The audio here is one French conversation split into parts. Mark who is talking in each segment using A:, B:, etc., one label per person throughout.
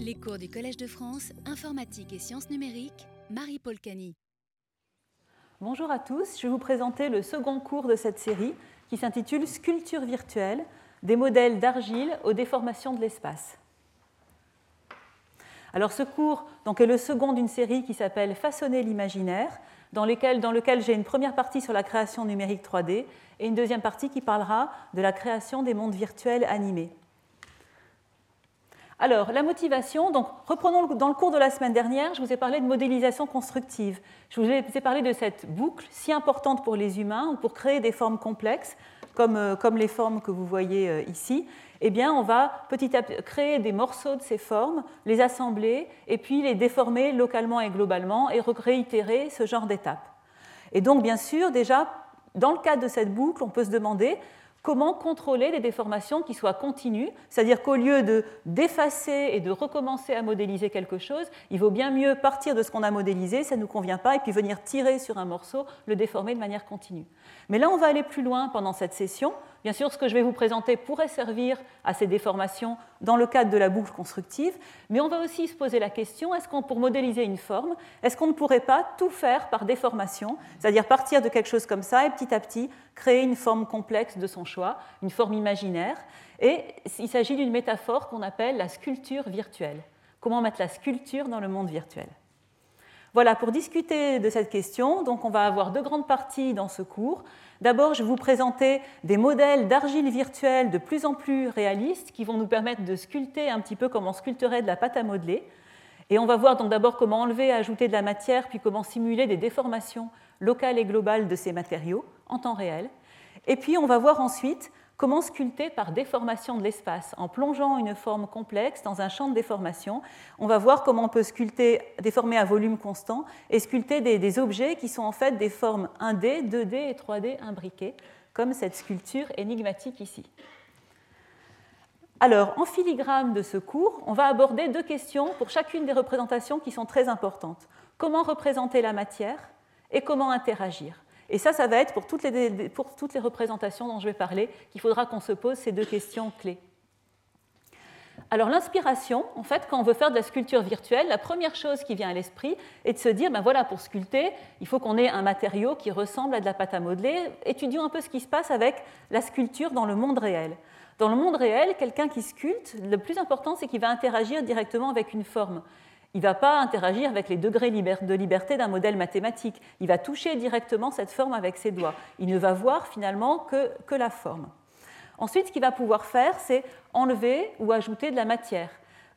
A: Les cours du Collège de France, informatique et sciences numériques, Marie-Paul Cani.
B: Bonjour à tous, je vais vous présenter le second cours de cette série qui s'intitule Sculpture virtuelle, des modèles d'argile aux déformations de l'espace. Alors ce cours donc, est le second d'une série qui s'appelle Façonner l'imaginaire, dans, dans lequel j'ai une première partie sur la création numérique 3D et une deuxième partie qui parlera de la création des mondes virtuels animés. Alors, la motivation, donc reprenons dans le cours de la semaine dernière, je vous ai parlé de modélisation constructive. Je vous ai parlé de cette boucle si importante pour les humains ou pour créer des formes complexes, comme, euh, comme les formes que vous voyez euh, ici. Eh bien, on va petit à petit créer des morceaux de ces formes, les assembler et puis les déformer localement et globalement et réitérer ce genre d'étapes. Et donc, bien sûr, déjà, dans le cadre de cette boucle, on peut se demander comment contrôler les déformations qui soient continues, c'est-à-dire qu'au lieu de d'effacer et de recommencer à modéliser quelque chose, il vaut bien mieux partir de ce qu'on a modélisé, ça ne nous convient pas, et puis venir tirer sur un morceau, le déformer de manière continue. Mais là, on va aller plus loin pendant cette session. Bien sûr, ce que je vais vous présenter pourrait servir à ces déformations dans le cadre de la boucle constructive, mais on va aussi se poser la question, est-ce qu'on, pour modéliser une forme, est-ce qu'on ne pourrait pas tout faire par déformation, c'est-à-dire partir de quelque chose comme ça et petit à petit créer une forme complexe de son choix, une forme imaginaire? Et il s'agit d'une métaphore qu'on appelle la sculpture virtuelle. Comment mettre la sculpture dans le monde virtuel? Voilà, pour discuter de cette question, donc on va avoir deux grandes parties dans ce cours. D'abord, je vais vous présenter des modèles d'argile virtuelle de plus en plus réalistes qui vont nous permettre de sculpter un petit peu comme on sculpterait de la pâte à modeler. Et on va voir donc d'abord comment enlever ajouter de la matière, puis comment simuler des déformations locales et globales de ces matériaux en temps réel. Et puis on va voir ensuite Comment sculpter par déformation de l'espace En plongeant une forme complexe dans un champ de déformation, on va voir comment on peut sculpter, déformer à volume constant et sculpter des, objets qui sont en fait des formes 1D, 2D et 3D imbriquées, comme cette sculpture énigmatique ici. Alors, en filigrane de ce cours, on va aborder deux questions pour chacune des représentations qui sont très importantes. Comment représenter la matière et comment interagir et ça, ça va être pour toutes les, représentations dont je vais parler qu'il faudra qu'on se pose ces deux questions clés. Alors l'inspiration, en fait, quand on veut faire de la sculpture virtuelle, la première chose qui vient à l'esprit est de se dire, ben voilà, pour sculpter, il faut qu'on ait un matériau qui ressemble à de la pâte à modeler. Étudions un peu ce qui se passe avec la sculpture dans le monde réel. Dans le monde réel, quelqu'un qui sculpte, le plus important, c'est qu'il va interagir directement avec une forme il ne va pas interagir avec les degrés de liberté d'un modèle mathématique. Il va toucher directement cette forme avec ses doigts. Il ne va voir finalement que, la forme. Ensuite, ce qu'il va pouvoir faire, c'est enlever ou ajouter de la matière.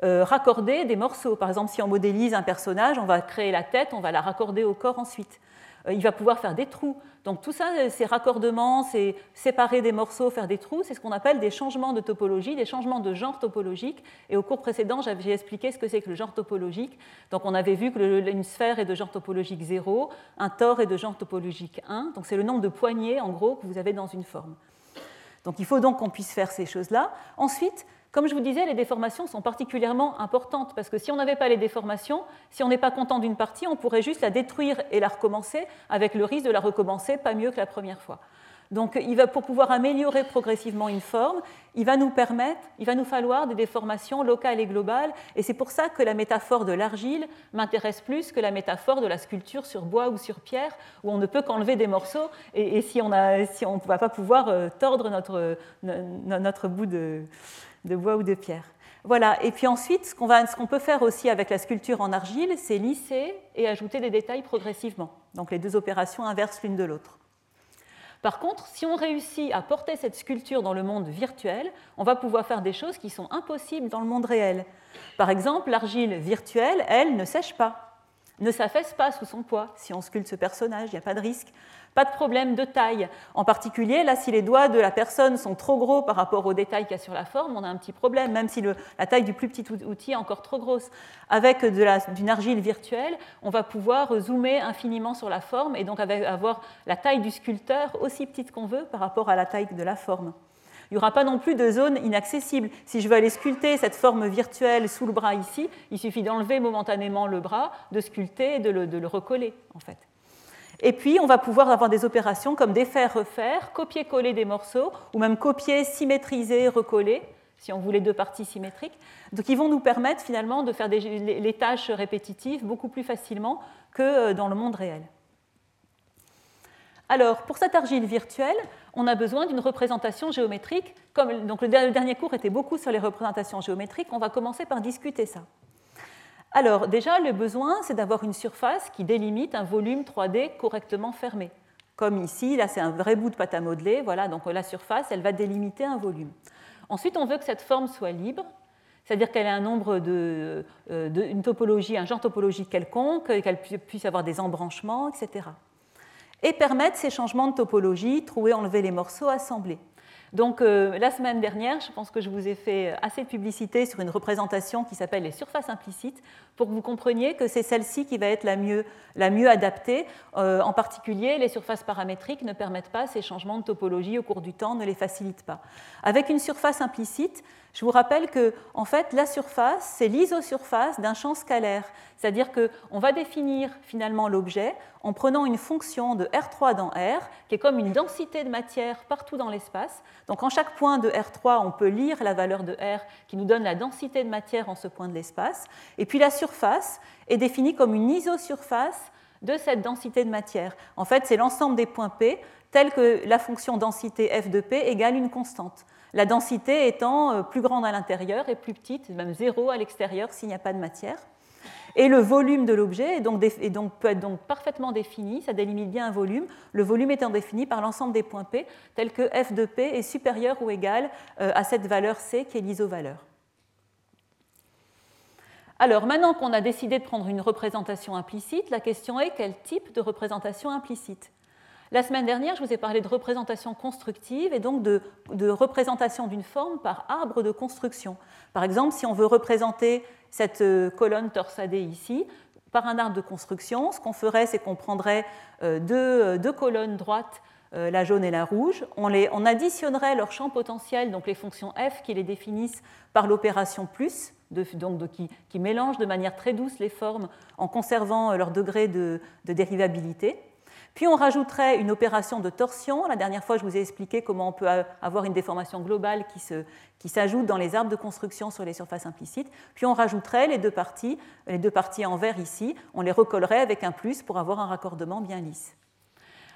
B: Euh, raccorder des morceaux. Par exemple, si on modélise un personnage, on va créer la tête, on va la raccorder au corps ensuite. Euh, il va pouvoir faire des trous. Donc tout ça, ces raccordements, c'est séparer des morceaux, faire des trous, c'est ce qu'on appelle des changements de topologie, des changements de genre topologique. Et au cours précédent, j'ai expliqué ce que c'est que le genre topologique. Donc on avait vu que sphère est de genre topologique 0, un tore est de genre topologique 1. Donc c'est le nombre de poignées, en gros, que vous avez dans une forme. Donc il faut donc qu'on puisse faire ces choses-là. Ensuite, comme je vous disais, les déformations sont particulièrement importantes parce que si on n'avait pas les déformations, si on n'est pas content d'une partie, on pourrait juste la détruire et la recommencer avec le risque de la recommencer pas mieux que la première fois. Donc, pour pouvoir améliorer progressivement une forme, il va nous permettre, il va nous falloir des déformations locales et globales. Et c'est pour ça que la métaphore de l'argile m'intéresse plus que la métaphore de la sculpture sur bois ou sur pierre, où on ne peut qu'enlever des morceaux. Et, si on ne va pas pouvoir euh, tordre notre, notre bout de, de bois ou de pierre. Voilà, et puis ensuite, ce qu'on peut faire aussi avec la sculpture en argile, c'est lisser et ajouter des détails progressivement. Donc les deux opérations inversent l'une de l'autre. Par contre, si on réussit à porter cette sculpture dans le monde virtuel, on va pouvoir faire des choses qui sont impossibles dans le monde réel. Par exemple, l'argile virtuelle, elle, ne sèche pas, ne s'affaisse pas sous son poids. Si on sculpte ce personnage, il n'y a pas de risque. Pas de problème de taille. En particulier, là, si les doigts de la personne sont trop gros par rapport aux détails qu'il y a sur la forme, on a un petit problème, même si la taille du plus petit outil est encore trop grosse. Avec d'une argile virtuelle, on va pouvoir zoomer infiniment sur la forme et donc avoir la taille du sculpteur aussi petite qu'on veut par rapport à la taille de la forme. Il n'y aura pas non plus de zone inaccessible. Si je veux aller sculpter cette forme virtuelle sous le bras ici, il suffit d'enlever momentanément le bras, de sculpter et de le, recoller en fait. Et puis, on va pouvoir avoir des opérations comme défaire, refaire, copier-coller des morceaux, ou même copier, symétriser, recoller. si on voulait deux parties symétriques, qui vont nous permettre finalement de faire les tâches répétitives beaucoup plus facilement que dans le monde réel. Alors, pour cette argile virtuelle, on a besoin d'une représentation géométrique. Le dernier cours était beaucoup sur les représentations géométriques, on va commencer par discuter ça. Alors, déjà, le besoin, c'est d'avoir une surface qui délimite un volume 3D correctement fermé. Comme ici, là, c'est un vrai bout de pâte à modeler. Voilà, donc la surface, elle va délimiter un volume. Ensuite, on veut que cette forme soit libre, c'est-à-dire qu'elle ait un nombre de, euh, une topologie, un genre topologique quelconque, qu'elle puisse avoir des embranchements, etc et permettre ces changements de topologie, trouver, enlever les morceaux, assembler. Donc euh, la semaine dernière, je pense que je vous ai fait assez de publicité sur une représentation qui s'appelle les surfaces implicites pour que vous compreniez que c'est celle-ci qui va être la mieux, adaptée. Euh, en particulier, les surfaces paramétriques ne permettent pas ces changements de topologie au cours du temps, ne les facilitent pas. Avec une surface implicite, je vous rappelle que en fait, la surface, c'est l'isosurface d'un champ scalaire. C'est-à-dire qu'on va définir finalement l'objet en prenant une fonction de R3 dans R, qui est comme une densité de matière partout dans l'espace. Donc en chaque point de R3, on peut lire la valeur de R qui nous donne la densité de matière en ce point de l'espace. Et puis la surface est définie comme une isosurface de cette densité de matière. En fait, c'est l'ensemble des points P tels que la fonction densité f de P égale une constante la densité étant euh, plus grande à l'intérieur et plus petite, même zéro à l'extérieur s'il n'y a pas de matière. Et le volume de l'objet peut être donc parfaitement défini, ça délimite bien un volume, le volume étant défini par l'ensemble des points P, tel que f de P est supérieur ou égal euh, à cette valeur C qui est l'isovaleur. Alors maintenant qu'on a décidé de prendre une représentation implicite, la question est quel type de représentation implicite? La semaine dernière, je vous ai parlé de représentation constructive et donc de, représentation d'une forme par arbre de construction. Par exemple, si on veut représenter cette euh, colonne torsadée ici, par un arbre de construction, ce qu'on ferait, c'est qu'on prendrait euh, euh, deux, colonnes droites, la jaune et la rouge, on, additionnerait leur champ potentiel, donc les fonctions f qui les définissent par l'opération plus, qui, mélange de manière très douce les formes en conservant leur degré de dérivabilité. Puis on rajouterait une opération de torsion. La dernière fois, je vous ai expliqué comment on peut avoir une déformation globale qui s'ajoute dans les arbres de construction sur les surfaces implicites. Puis on rajouterait les deux parties, les deux parties en vert ici, on les recollerait avec un plus pour avoir un raccordement bien lisse.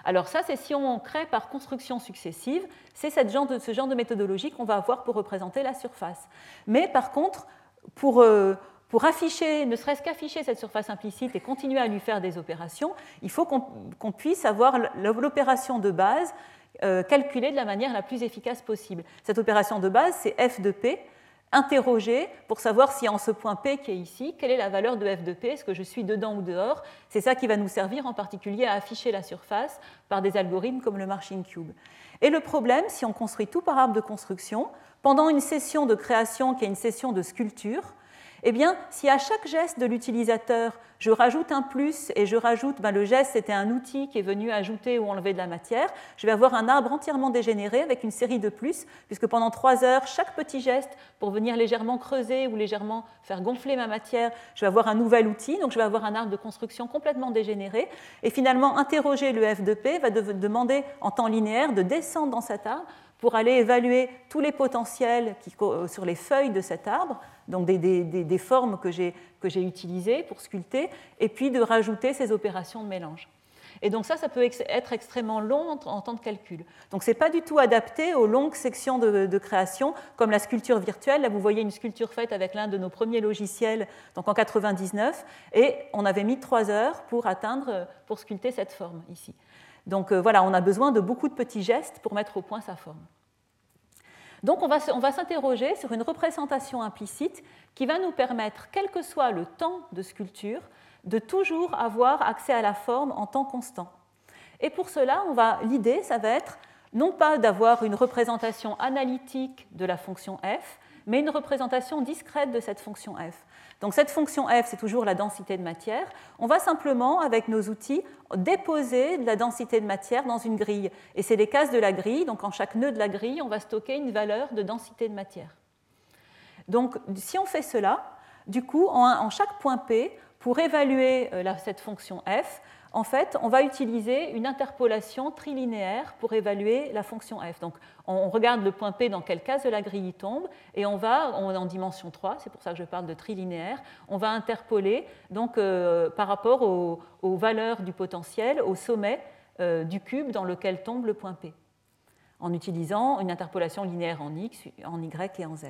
B: Alors ça, c'est si on crée par construction successive, c'est ce genre de méthodologie qu'on va avoir pour représenter la surface. Mais par contre, pour, euh, pour afficher, ne serait-ce qu'afficher cette surface implicite et continuer à lui faire des opérations, il faut qu'on puisse avoir l'opération de base euh, calculée de la manière la plus efficace possible. Cette opération de base, c'est f de p, interroger pour savoir si en ce point P qui est ici, quelle est la valeur de f de P, est-ce que je suis dedans ou dehors? C'est ça qui va nous servir en particulier à afficher la surface par des algorithmes comme le Marching Cube. Et le problème, si on construit tout par arbre de construction, pendant une session de création qui est une session de sculpture, eh bien, si à chaque geste de l'utilisateur, je rajoute un plus et je rajoute, ben, le geste c'était un outil qui est venu ajouter ou enlever de la matière, je vais avoir un arbre entièrement dégénéré avec une série de plus, puisque pendant trois heures, chaque petit geste pour venir légèrement creuser ou légèrement faire gonfler ma matière, je vais avoir un nouvel outil, donc je vais avoir un arbre de construction complètement dégénéré. Et finalement, interroger le f de p va demander en temps linéaire de descendre dans cet arbre pour aller évaluer tous les potentiels qui, sur les feuilles de cet arbre, donc des, formes que j'ai utilisées pour sculpter, et puis de rajouter ces opérations de mélange. Et donc ça, ça peut être extrêmement long en, temps de calcul. Donc ce n'est pas du tout adapté aux longues sections de, création, comme la sculpture virtuelle. Là, vous voyez une sculpture faite avec l'un de nos premiers logiciels, donc en 99, et on avait mis trois heures pour atteindre, pour sculpter cette forme ici. Donc euh, voilà, on a besoin de beaucoup de petits gestes pour mettre au point sa forme. Donc on va, s'interroger sur une représentation implicite qui va nous permettre, quel que soit le temps de sculpture, de toujours avoir accès à la forme en temps constant. Et pour cela, l'idée, ça va être non pas d'avoir une représentation analytique de la fonction f, mais une représentation discrète de cette fonction f. Donc cette fonction f, c'est toujours la densité de matière. On va simplement, avec nos outils, déposer de la densité de matière dans une grille. Et c'est les cases de la grille. Donc en chaque nœud de la grille, on va stocker une valeur de densité de matière. Donc si on fait cela, du coup, en, chaque point P, pour évaluer euh, cette fonction f, en fait, on va utiliser une interpolation trilinéaire pour évaluer la fonction f. Donc, on regarde le point P dans quelle case de la grille il tombe, et on va, en dimension 3, c'est pour ça que je parle de trilinéaire, on va interpoler donc, euh, par rapport aux, valeurs du potentiel au sommet euh, du cube dans lequel tombe le point P, en utilisant une interpolation linéaire en x, en y et en z.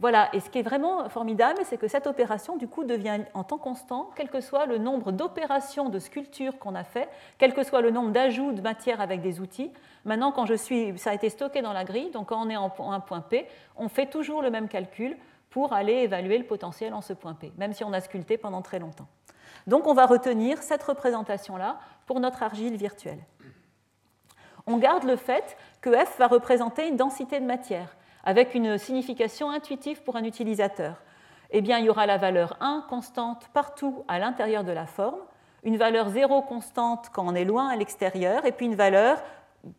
B: Voilà, et ce qui est vraiment formidable, c'est que cette opération, du coup, devient en temps constant, quel que soit le nombre d'opérations de sculpture qu'on a fait, quel que soit le nombre d'ajouts de matière avec des outils. Maintenant, quand je suis, ça a été stocké dans la grille, donc quand on est en point P, on fait toujours le même calcul pour aller évaluer le potentiel en ce point P, même si on a sculpté pendant très longtemps. Donc on va retenir cette représentation-là pour notre argile virtuelle. On garde le fait que F va représenter une densité de matière avec une signification intuitive pour un utilisateur Eh bien, il y aura la valeur 1 constante partout à l'intérieur de la forme, une valeur 0 constante quand on est loin à l'extérieur, et puis une valeur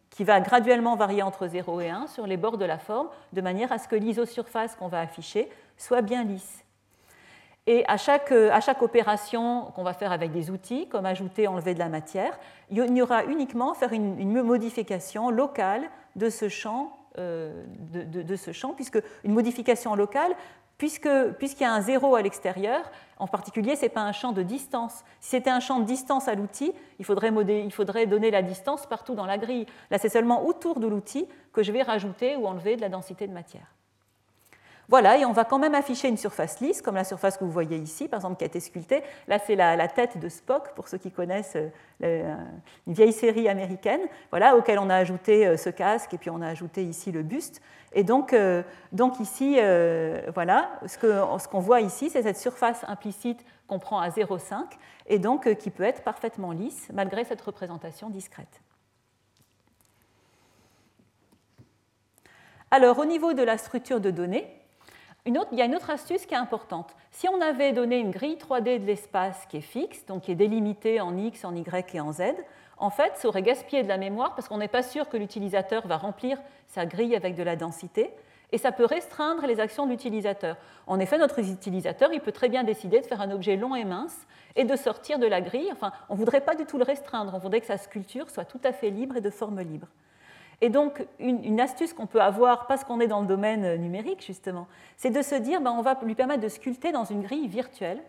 B: qui va graduellement varier entre 0 et 1 sur les bords de la forme, de manière à ce que l'isosurface qu'on va afficher soit bien lisse. Et à chaque, à chaque opération qu'on va faire avec des outils, comme ajouter, enlever de la matière, il y aura uniquement faire une, une modification locale de ce champ euh, de, ce champ, puisque une modification locale, puisqu'il y a un zéro à l'extérieur, en particulier, ce n'est pas un champ de distance. Si c'était un champ de distance à l'outil, il il faudrait donner la distance partout dans la grille. Là, c'est seulement autour de l'outil que je vais rajouter ou enlever de la densité de matière. Voilà, et on va quand même afficher une surface lisse, comme la surface que vous voyez ici, par exemple, qui a été sculptée. Là, c'est la, tête de Spock, pour ceux qui connaissent euh, une vieille série américaine, voilà, auquel on a ajouté euh, ce casque, et puis on a ajouté ici le buste. Et donc, euh, ici, voilà, ce qu'on voit ici, c'est cette surface implicite qu'on prend à 0,5, et donc qui peut être parfaitement lisse, malgré cette représentation discrète. Alors, au niveau de la structure de données, il y a une autre astuce qui est importante. Si on avait donné une grille 3D de l'espace qui est fixe, donc qui est délimitée en X, en Y et en Z, en fait, ça aurait gaspillé de la mémoire parce qu'on n'est pas sûr que l'utilisateur va remplir sa grille avec de la densité, et ça peut restreindre les actions de l'utilisateur. En effet, notre utilisateur, il peut très bien décider de faire un objet long et mince et de sortir de la grille. Enfin, on ne voudrait pas du tout le restreindre, on voudrait que sa sculpture soit tout à fait libre et de forme libre. Et donc, une, astuce qu'on peut avoir, parce qu'on est dans le domaine numérique, justement, c'est de se dire, ben, on va lui permettre de sculpter dans une grille virtuelle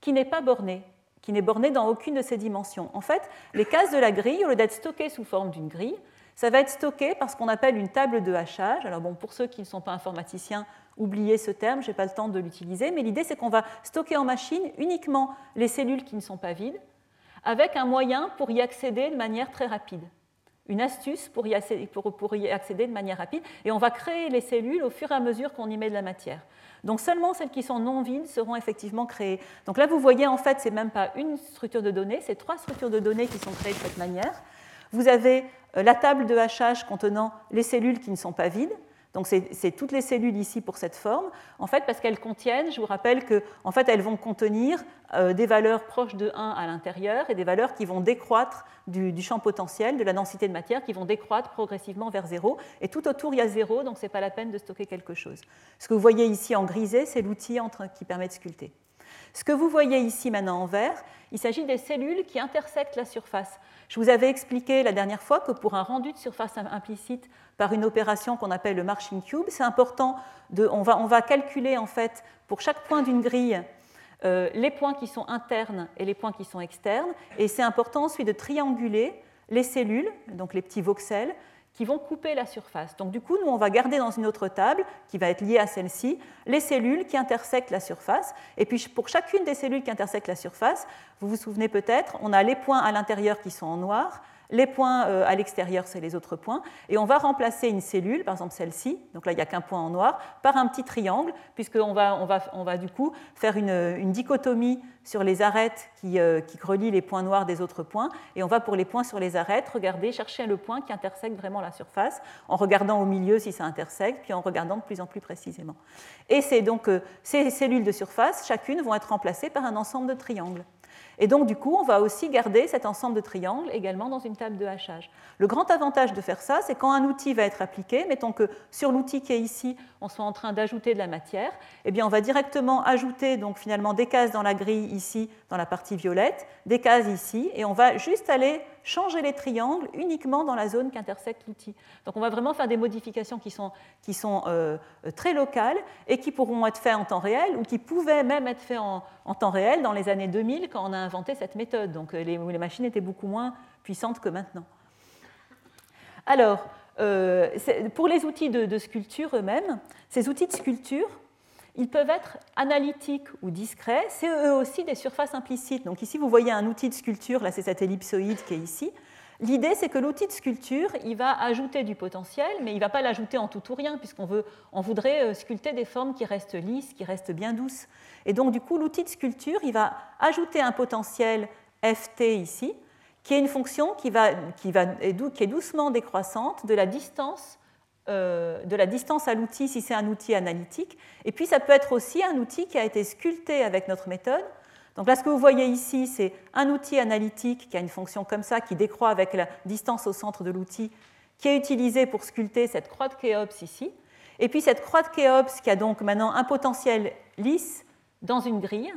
B: qui n'est pas bornée, qui n'est bornée dans aucune de ses dimensions. En fait, les cases de la grille, au lieu d'être stockées sous forme d'une grille, ça va être stocké par ce qu'on appelle une table de hachage. Alors bon, pour ceux qui ne sont pas informaticiens, oubliez ce terme, je n'ai pas le temps de l'utiliser, mais l'idée c'est qu'on va stocker en machine uniquement les cellules qui ne sont pas vides, avec un moyen pour y accéder de manière très rapide une astuce pour y, accéder, de manière rapide. Et on va créer les cellules au fur et à mesure qu'on y met de la matière. Donc seulement celles qui sont non vides seront effectivement créées. Donc là, vous voyez, en fait, ce n'est même pas une structure de données, c'est trois structures de données qui sont créées de cette manière. Vous avez euh, la table de hachage contenant les cellules qui ne sont pas vides. Donc c'est toutes les cellules ici pour cette forme, en fait parce qu'elles contiennent, je vous rappelle que fait elles vont contenir euh, des valeurs proches de 1 à l'intérieur et des valeurs qui vont décroître du, champ potentiel, de la densité de matière, qui vont décroître progressivement vers 0. Et tout autour il y a 0, donc ce n'est pas la peine de stocker quelque chose. Ce que vous voyez ici en grisé, c'est l'outil qui permet de sculpter. Ce que vous voyez ici maintenant en vert, il s'agit des cellules qui intersectent la surface. Je vous avais expliqué la dernière fois que pour un rendu de surface implicite par une opération qu'on appelle le marching cube, c'est important, de, on, va, on, va, calculer en fait pour chaque point d'une grille euh, les points qui sont internes et les points qui sont externes, et c'est important ensuite de trianguler les cellules, donc les petits voxels, qui vont couper la surface. Donc du coup, nous, on va garder dans une autre table, qui va être liée à celle-ci, les cellules qui intersectent la surface. Et puis pour chacune des cellules qui intersectent la surface, vous vous souvenez peut-être, on a les points à l'intérieur qui sont en noir, les points euh, à l'extérieur, c'est les autres points. Et on va remplacer une cellule, par exemple celle-ci, donc là il n'y a qu'un point en noir, par un petit triangle, puisqu'on va, on va, on va du coup faire une, dichotomie sur les arêtes qui, euh, relient les points noirs des autres points. Et on va pour les points sur les arêtes regarder, chercher le point qui intersecte vraiment la surface, en regardant au milieu si ça intersecte, puis en regardant de plus en plus précisément. Et c'est donc euh, ces cellules de surface, chacune, vont être remplacées par un ensemble de triangles. Et donc, du coup, on va aussi garder cet ensemble de triangles également dans une table de hachage. Le grand avantage de faire ça, c'est quand un outil va être appliqué, mettons que sur l'outil qui est ici, on soit en train d'ajouter de la matière, eh bien, on va directement ajouter donc finalement des cases dans la grille ici, dans la partie violette, des cases ici, et on va juste aller changer les triangles uniquement dans la zone qu'intersecte l'outil. Donc on va vraiment faire des modifications qui sont, qui sont euh, très locales et qui pourront être faites en temps réel ou qui pouvaient même être faites en, temps réel dans les années 2000 quand on a inventé cette méthode. Donc euh, les, les machines étaient beaucoup moins puissantes que maintenant. Alors, euh, pour les outils de, sculpture eux-mêmes, ces outils de sculpture, ils peuvent être analytiques ou discrets. C'est eux aussi des surfaces implicites. Donc ici, vous voyez un outil de sculpture, là c'est cet ellipsoïde qui est ici. L'idée, c'est que l'outil de sculpture, il va ajouter du potentiel, mais il ne va pas l'ajouter en tout ou rien, puisqu'on on voudrait euh, sculpter des formes qui restent lisses, qui restent bien douces. Et donc, du coup, l'outil de sculpture, il va ajouter un potentiel ft ici, qui est une fonction qui, va, qui, va, qui est doucement décroissante de la distance, euh, de la distance à l'outil si c'est un outil analytique. Et puis ça peut être aussi un outil qui a été sculpté avec notre méthode. Donc là, ce que vous voyez ici, c'est un outil analytique qui a une fonction comme ça, qui décroît avec la distance au centre de l'outil, qui est utilisé pour sculpter cette croix de Khéops ici. Et puis cette croix de Khéops qui a donc maintenant un potentiel lisse dans une grille,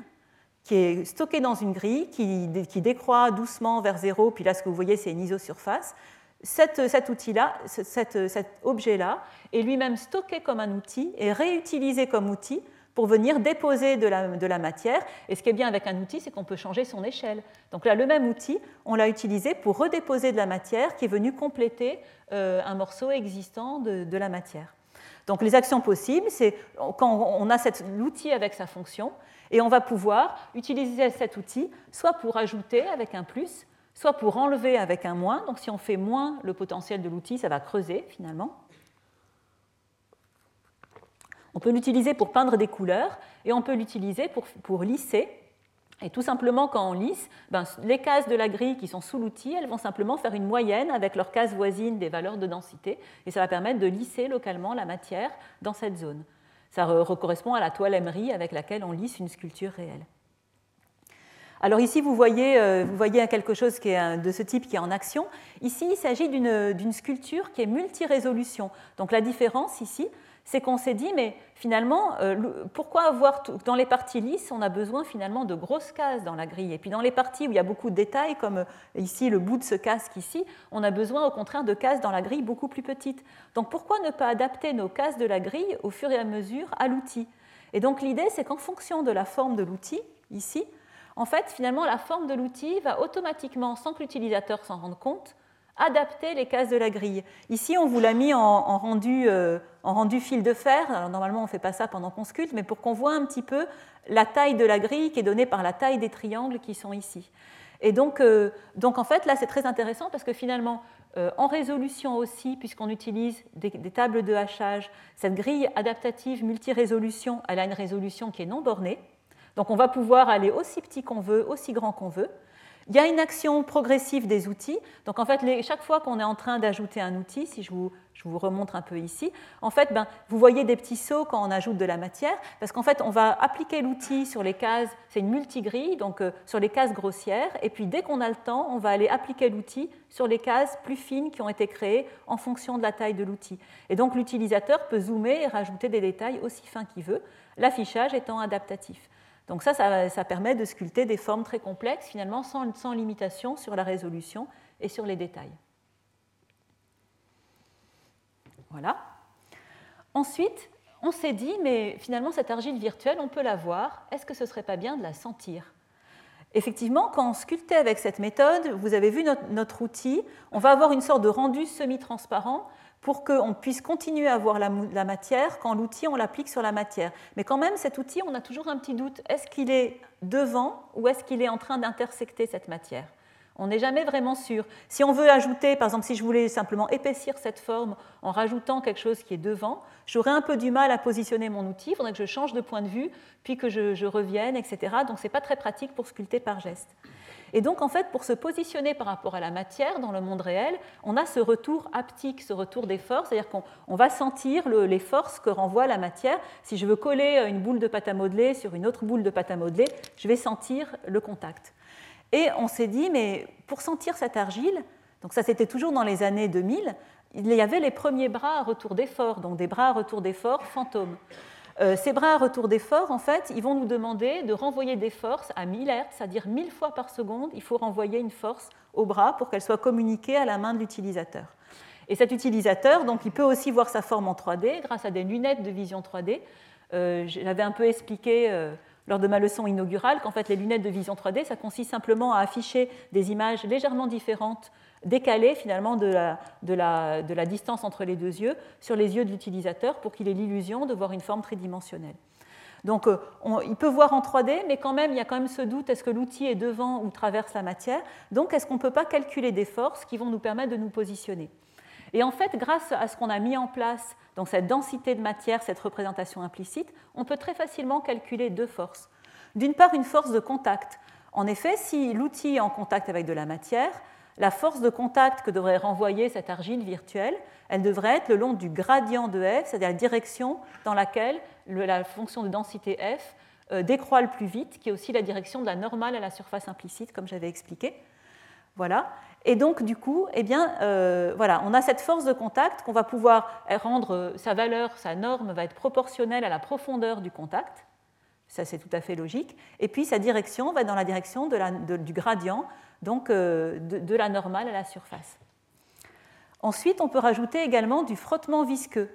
B: qui est stocké dans une grille, qui, décroît doucement vers zéro, puis là ce que vous voyez c'est une isosurface. Cet, outil-là, cet, objet-là, est lui-même stocké comme un outil et réutilisé comme outil pour venir déposer de la, matière. Et ce qui est bien avec un outil, c'est qu'on peut changer son échelle. Donc là, le même outil, on l'a utilisé pour redéposer de la matière qui est venue compléter euh, un morceau existant de, de la matière. Donc les actions possibles, c'est quand on a l'outil avec sa fonction, et on va pouvoir utiliser cet outil soit pour ajouter avec un plus, soit pour enlever avec un moins. Donc si on fait moins le potentiel de l'outil, ça va creuser finalement. On peut l'utiliser pour peindre des couleurs et on peut l'utiliser pour, pour, lisser. Et tout simplement, quand on lisse, ben, les cases de la grille qui sont sous l'outil, elles vont simplement faire une moyenne avec leurs cases voisines des valeurs de densité, et ça va permettre de lisser localement la matière dans cette zone. Ça correspond à la toile emery avec laquelle on lisse une sculpture réelle. Alors ici, vous voyez, euh, vous voyez quelque chose qui est de ce type qui est en action. Ici, il s'agit d'une sculpture qui est multi-résolution. Donc la différence ici, c'est qu'on s'est dit, mais finalement, euh, pourquoi avoir dans les parties lisses, on a besoin finalement de grosses cases dans la grille. Et puis dans les parties où il y a beaucoup de détails, comme euh, ici le bout de ce casque ici, on a besoin au contraire de cases dans la grille beaucoup plus petites. Donc pourquoi ne pas adapter nos cases de la grille au fur et à mesure à l'outil? Et donc l'idée, c'est qu'en fonction de la forme de l'outil, ici, en fait, finalement, la forme de l'outil va automatiquement, sans que l'utilisateur s'en rende compte, adapter les cases de la grille. Ici, on vous l'a mis en, rendu, euh, en, rendu, fil de fer. Alors, normalement, on ne fait pas ça pendant qu'on sculpte, mais pour qu'on voit un petit peu la taille de la grille qui est donnée par la taille des triangles qui sont ici. Et donc, euh, donc en fait, là, c'est très intéressant parce que finalement, euh, en résolution aussi, puisqu'on utilise des, des, tables de hachage, cette grille adaptative multi-résolution, elle a une résolution qui est non bornée. Donc, on va pouvoir aller aussi petit qu'on veut, aussi grand qu'on veut. Il y a une action progressive des outils. Donc en fait, chaque fois qu'on est en train d'ajouter un outil, si je vous, remontre un peu ici, en fait, ben, vous voyez des petits sauts quand on ajoute de la matière, parce qu'en fait, on va appliquer l'outil sur les cases, c'est une multigrille, donc euh, sur les cases grossières, et puis dès qu'on a le temps, on va aller appliquer l'outil sur les cases plus fines qui ont été créées en fonction de la taille de l'outil. Et donc l'utilisateur peut zoomer et rajouter des détails aussi fins qu'il veut, l'affichage étant adaptatif. Donc ça, ça, permet de sculpter des formes très complexes, finalement, sans, limitation sur la résolution et sur les détails. Voilà. Ensuite, on s'est dit, mais finalement, cette argile virtuelle, on peut la voir. Est-ce que ce ne serait pas bien de la sentir? Effectivement, quand on sculptait avec cette méthode, vous avez vu notre outil, on va avoir une sorte de rendu semi-transparent pour qu'on puisse continuer à voir la, matière quand l'outil, on l'applique sur la matière. Mais quand même, cet outil, on a toujours un petit doute. Est-ce qu'il est devant ou est-ce qu'il est en train d'intersecter cette matière? On n'est jamais vraiment sûr. Si on veut ajouter, par exemple, si je voulais simplement épaissir cette forme en rajoutant quelque chose qui est devant, j'aurais un peu du mal à positionner mon outil. Il faudrait que je change de point de vue, puis que je, je revienne, etc. Donc ce n'est pas très pratique pour sculpter par geste. Et donc, en fait, pour se positionner par rapport à la matière dans le monde réel, on a ce retour haptique, ce retour des forces, c'est-à-dire qu'on va sentir les forces que renvoie la matière. Si je veux coller une boule de pâte à modeler sur une autre boule de pâte à modeler, je vais sentir le contact. Et on s'est dit, mais pour sentir cette argile, donc ça c'était toujours dans les années 2000, il y avait les premiers bras à retour d'effort, donc des bras à retour d'effort fantômes. Euh, ces bras à retour d'effort, en fait, ils vont nous demander de renvoyer des forces à 1000 Hz, c'est-à-dire 1000 fois par seconde, il faut renvoyer une force au bras pour qu'elle soit communiquée à la main de l'utilisateur. Et cet utilisateur, donc, il peut aussi voir sa forme en 3D grâce à des lunettes de vision 3D. Euh, j'avais un peu expliqué euh, lors de ma leçon inaugurale qu'en fait les lunettes de vision 3D, ça consiste simplement à afficher des images légèrement différentes décaler finalement de la, distance entre les deux yeux sur les yeux de l'utilisateur pour qu'il ait l'illusion de voir une forme tridimensionnelle. Donc euh, il peut voir en 3D, mais quand même il y a quand même ce doute, est-ce que l'outil est devant ou traverse la matière? Donc est-ce qu'on ne peut pas calculer des forces qui vont nous permettre de nous positionner? Et en fait, grâce à ce qu'on a mis en place, donc cette densité de matière, cette représentation implicite, on peut très facilement calculer deux forces. D'une part, une force de contact. En effet, si l'outil est en contact avec de la matière, la force de contact que devrait renvoyer cette argile virtuelle, elle devrait être le long du gradient de f, c'est-à-dire la direction dans laquelle la fonction de densité f euh, décroît le plus vite, qui est aussi la direction de la normale à la surface implicite, comme j'avais expliqué. Voilà. Et donc, du coup, eh bien, euh, voilà, on a cette force de contact qu'on va pouvoir rendre, euh, sa valeur, sa norme va être proportionnelle à la profondeur du contact. Ça, c'est tout à fait logique. Et puis, sa direction va dans la direction du gradient donc euh, de, la normale à la surface. Ensuite, on peut rajouter également du frottement visqueux.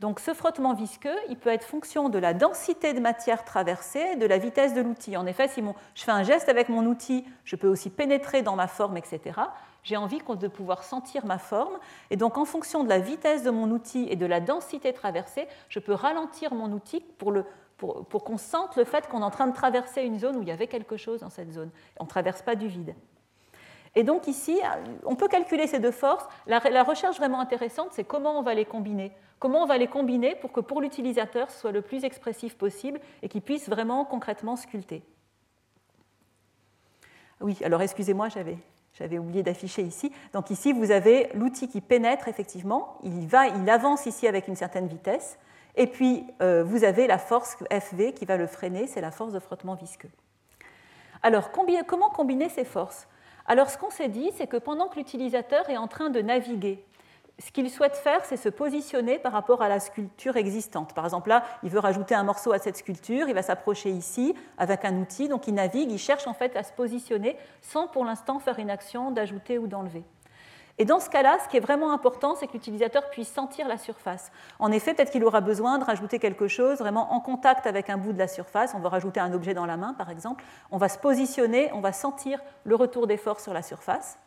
B: Donc ce frottement visqueux, il peut être fonction de la densité de matière traversée, de la vitesse de l'outil. En effet, si je fais un geste avec mon outil, je peux aussi pénétrer dans ma forme, etc. J'ai envie de pouvoir sentir ma forme. Et donc en fonction de la vitesse de mon outil et de la densité traversée, je peux ralentir mon outil pour, pour qu'on sente le fait qu'on est en train de traverser une zone où il y avait quelque chose dans cette zone. On ne traverse pas du vide. Et donc ici, on peut calculer ces deux forces. La, recherche vraiment intéressante, c'est comment on va les combiner. Comment on va les combiner pour que pour l'utilisateur, ce soit le plus expressif possible et qu'il puisse vraiment concrètement sculpter. Oui, alors excusez-moi, j'avais, j'avais oublié d'afficher ici. Donc ici, vous avez l'outil qui pénètre effectivement. Il, va, il avance ici avec une certaine vitesse. Et puis, euh, vous avez la force FV qui va le freiner, c'est la force de frottement visqueux. Alors, comment combiner ces forces? Alors ce qu'on s'est dit, c'est que pendant que l'utilisateur est en train de naviguer, ce qu'il souhaite faire, c'est se positionner par rapport à la sculpture existante. Par exemple, là, il veut rajouter un morceau à cette sculpture, il va s'approcher ici avec un outil, donc il navigue, il cherche en fait à se positionner sans pour l'instant faire une action d'ajouter ou d'enlever. Et dans ce cas-là, ce qui est vraiment important, c'est que l'utilisateur puisse sentir la surface. En effet, peut-être qu'il aura besoin de rajouter quelque chose vraiment en contact avec un bout de la surface. On va rajouter un objet dans la main, par exemple. On va se positionner, on va sentir le retour des forces sur la surface.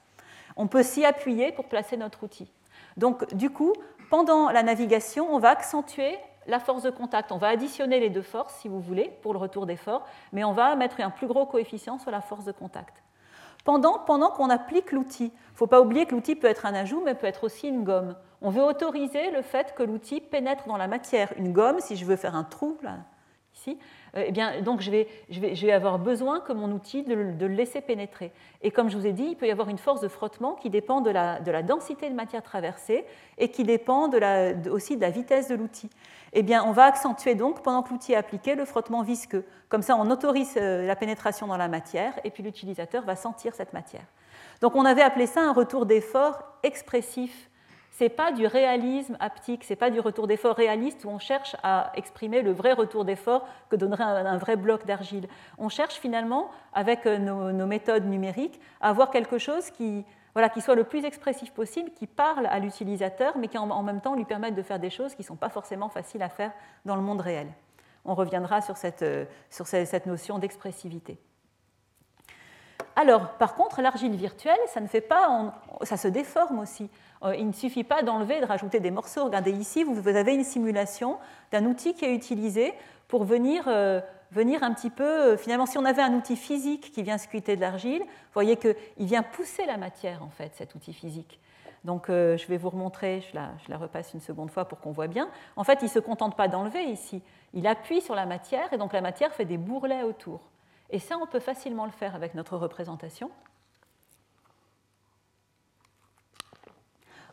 B: On peut s'y appuyer pour placer notre outil. Donc, du coup, pendant la navigation, on va accentuer la force de contact. On va additionner les deux forces, si vous voulez, pour le retour d'effort, mais on va mettre un plus gros coefficient sur la force de contact pendant, qu'on applique l'outil. Il ne faut pas oublier que l'outil peut être un ajout, mais peut être aussi une gomme. On veut autoriser le fait que l'outil pénètre dans la matière. Une gomme, si je veux faire un trou, là, ici, euh, eh bien, donc je vais, avoir besoin que mon outil de, le laisser pénétrer. Et comme je vous ai dit, il peut y avoir une force de frottement qui dépend de la, densité de matière traversée et qui dépend aussi de la vitesse de l'outil. Eh bien, on va accentuer donc, pendant que l'outil est appliqué, le frottement visqueux. Comme ça, on autorise euh, la pénétration dans la matière et puis l'utilisateur va sentir cette matière. Donc on avait appelé ça un retour d'effort expressif ce n'est pas du réalisme haptique, ce n'est pas du retour d'effort réaliste où on cherche à exprimer le vrai retour d'effort que donnerait un, vrai bloc d'argile. On cherche finalement, avec euh, nos, méthodes numériques, à avoir quelque chose qui, voilà, qui soit le plus expressif possible, qui parle à l'utilisateur, mais qui en, même temps lui permette de faire des choses qui ne sont pas forcément faciles à faire dans le monde réel. On reviendra sur cette, euh, sur cette notion d'expressivité. Alors, par contre, l'argile virtuelle, ça ne fait pas, ça se déforme aussi. Euh, il ne suffit pas d'enlever de rajouter des morceaux. Regardez ici, vous avez une simulation d'un outil qui est utilisé pour venir, euh, venir un petit peu, euh, finalement, si on avait un outil physique qui vient sculpter de l'argile, vous voyez qu'il vient pousser la matière, en fait, cet outil physique. Donc je vais vous remontrer, je la, je la repasse une seconde fois pour qu'on voit bien. En fait, il ne se contente pas d'enlever ici, il appuie sur la matière et donc la matière fait des bourrelets autour. Et ça, on peut facilement le faire avec notre représentation.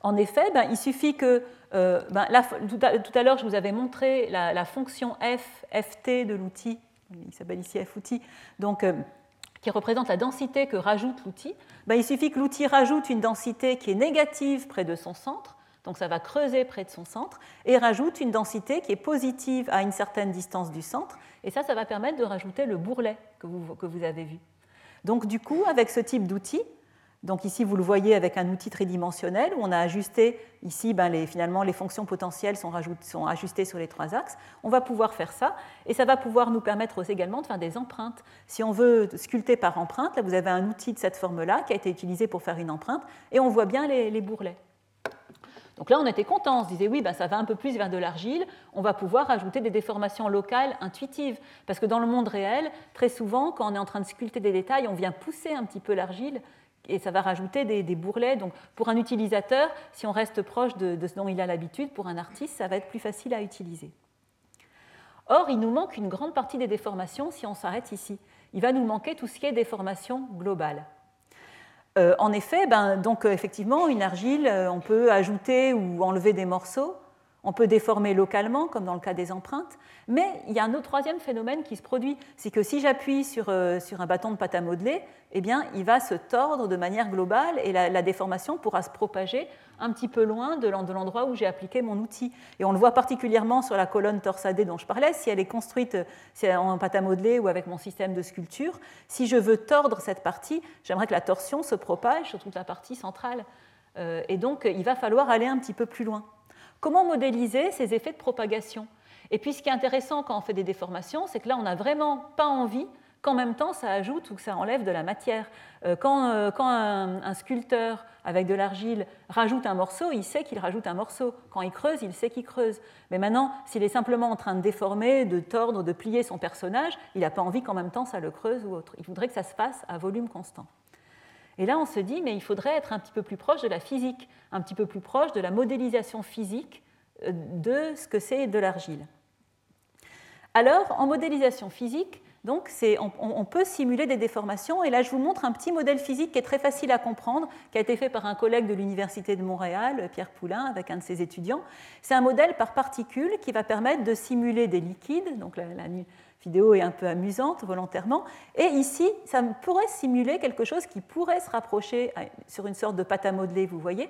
B: En effet, ben, il suffit que, euh, ben, tout à, l'heure, je vous avais montré la, fonction f, ft de l'outil, il s'appelle ici f donc, euh, qui représente la densité que rajoute l'outil. Ben, il suffit que l'outil rajoute une densité qui est négative près de son centre, donc ça va creuser près de son centre, et rajoute une densité qui est positive à une certaine distance du centre, et ça, ça va permettre de rajouter le bourrelet que vous avez vu. Donc du coup, avec ce type d'outil, donc ici, vous le voyez avec un outil tridimensionnel où on a ajusté, ici, ben, finalement, les fonctions potentielles sont, ajustées sur les trois axes. On va pouvoir faire ça et ça va pouvoir nous permettre également de faire des empreintes. Si on veut sculpter par empreinte, là, vous avez un outil de cette forme-là qui a été utilisé pour faire une empreinte et on voit bien les, les bourrelets. Donc là, on était content, on se disait oui, ben, ça va un peu plus vers de l'argile, on va pouvoir ajouter des déformations locales intuitives. Parce que dans le monde réel, très souvent, quand on est en train de sculpter des détails, on vient pousser un petit peu l'argile et ça va rajouter des, bourrelets. Donc pour un utilisateur, si on reste proche de, ce dont il a l'habitude, pour un artiste, ça va être plus facile à utiliser. Or, il nous manque une grande partie des déformations si on s'arrête ici. Il va nous manquer tout ce qui est déformation globale. Euh, en effet, ben, donc, euh, effectivement, une argile, euh, on peut ajouter ou enlever des morceaux, on peut déformer localement, comme dans le cas des empreintes, mais il y a un autre troisième phénomène qui se produit, c'est que si j'appuie sur, euh, sur, un bâton de pâte à modeler, eh bien, il va se tordre de manière globale et la, déformation pourra se propager un petit peu loin de l'endroit où j'ai appliqué mon outil. Et on le voit particulièrement sur la colonne torsadée dont je parlais, si elle est construite en pâte à modeler ou avec mon système de sculpture. Si je veux tordre cette partie, j'aimerais que la torsion se propage sur toute la partie centrale. Euh, et donc, il va falloir aller un petit peu plus loin. Comment modéliser ces effets de propagation Et puis ce qui est intéressant quand on fait des déformations, c'est que là, on n'a vraiment pas envie qu'en même temps ça ajoute ou que ça enlève de la matière. Euh, quand, euh, un, sculpteur avec de l'argile rajoute un morceau, il sait qu'il rajoute un morceau. Quand il creuse, il sait qu'il creuse. Mais maintenant, s'il est simplement en train de déformer, de tordre, de plier son personnage, il n'a pas envie qu'en même temps ça le creuse ou autre. Il voudrait que ça se fasse à volume constant. Et là, on se dit, mais il faudrait être un petit peu plus proche de la physique, un petit peu plus proche de la modélisation physique euh, de ce que c'est de l'argile. Alors, en modélisation physique, donc, on, peut simuler des déformations. Et là, je vous montre un petit modèle physique qui est très facile à comprendre, qui a été fait par un collègue de l'Université de Montréal, Pierre Poulain, avec un de ses étudiants. C'est un modèle par particules qui va permettre de simuler des liquides. Donc, la, la, vidéo est un peu amusante volontairement. Et ici, ça pourrait simuler quelque chose qui pourrait se rapprocher sur une sorte de pâte à modeler, vous voyez.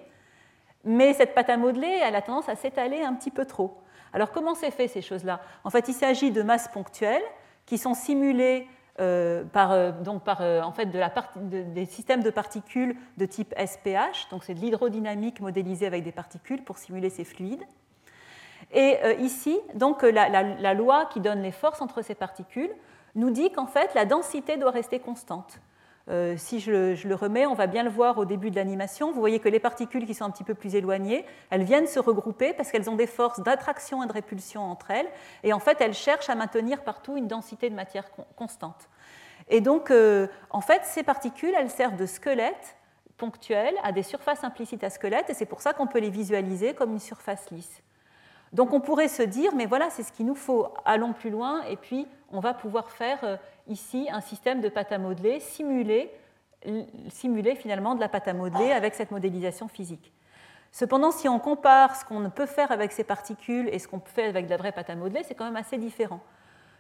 B: Mais cette pâte à modeler, elle a tendance à s'étaler un petit peu trop. Alors comment c'est fait ces choses-là? En fait, il s'agit de masses ponctuelles qui sont simulées euh, par, euh, donc par euh, en fait de la des systèmes de particules de type SPH, donc c'est de l'hydrodynamique modélisée avec des particules pour simuler ces fluides. Et euh, ici, donc, euh, la, loi qui donne les forces entre ces particules nous dit qu'en fait, la densité doit rester constante. Euh, si je, le remets, on va bien le voir au début de l'animation. Vous voyez que les particules qui sont un petit peu plus éloignées, elles viennent se regrouper parce qu'elles ont des forces d'attraction et de répulsion entre elles. Et en fait, elles cherchent à maintenir partout une densité de matière constante. Et donc, en fait, ces particules, elles servent de squelette ponctuel à des surfaces implicites à squelette, et c'est pour ça qu'on peut les visualiser comme une surface lisse. Donc on pourrait se dire, mais voilà, c'est ce qu'il nous faut, allons plus loin, et puis on va pouvoir faire euh, ici un système de pâte à modeler, simuler, simuler finalement de la pâte à modeler avec cette modélisation physique. Cependant, si on compare ce qu'on peut faire avec ces particules et ce qu'on peut faire avec de la vraie pâte à modeler, c'est quand même assez différent.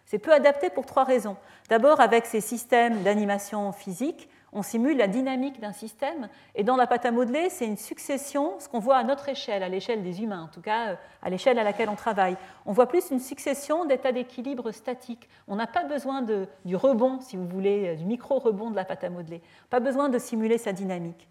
B: C'est peu adapté pour trois raisons. D'abord, avec ces systèmes d'animation physique, on simule la dynamique d'un système. Et dans la pâte à modeler, c'est une succession, ce qu'on voit à notre échelle, à l'échelle des humains, en tout cas euh, à l'échelle à laquelle on travaille. On voit plus une succession d'états d'équilibre statiques. On n'a pas besoin du rebond, si vous voulez, euh, du micro-rebond de la pâte à modeler. Pas besoin de simuler sa dynamique.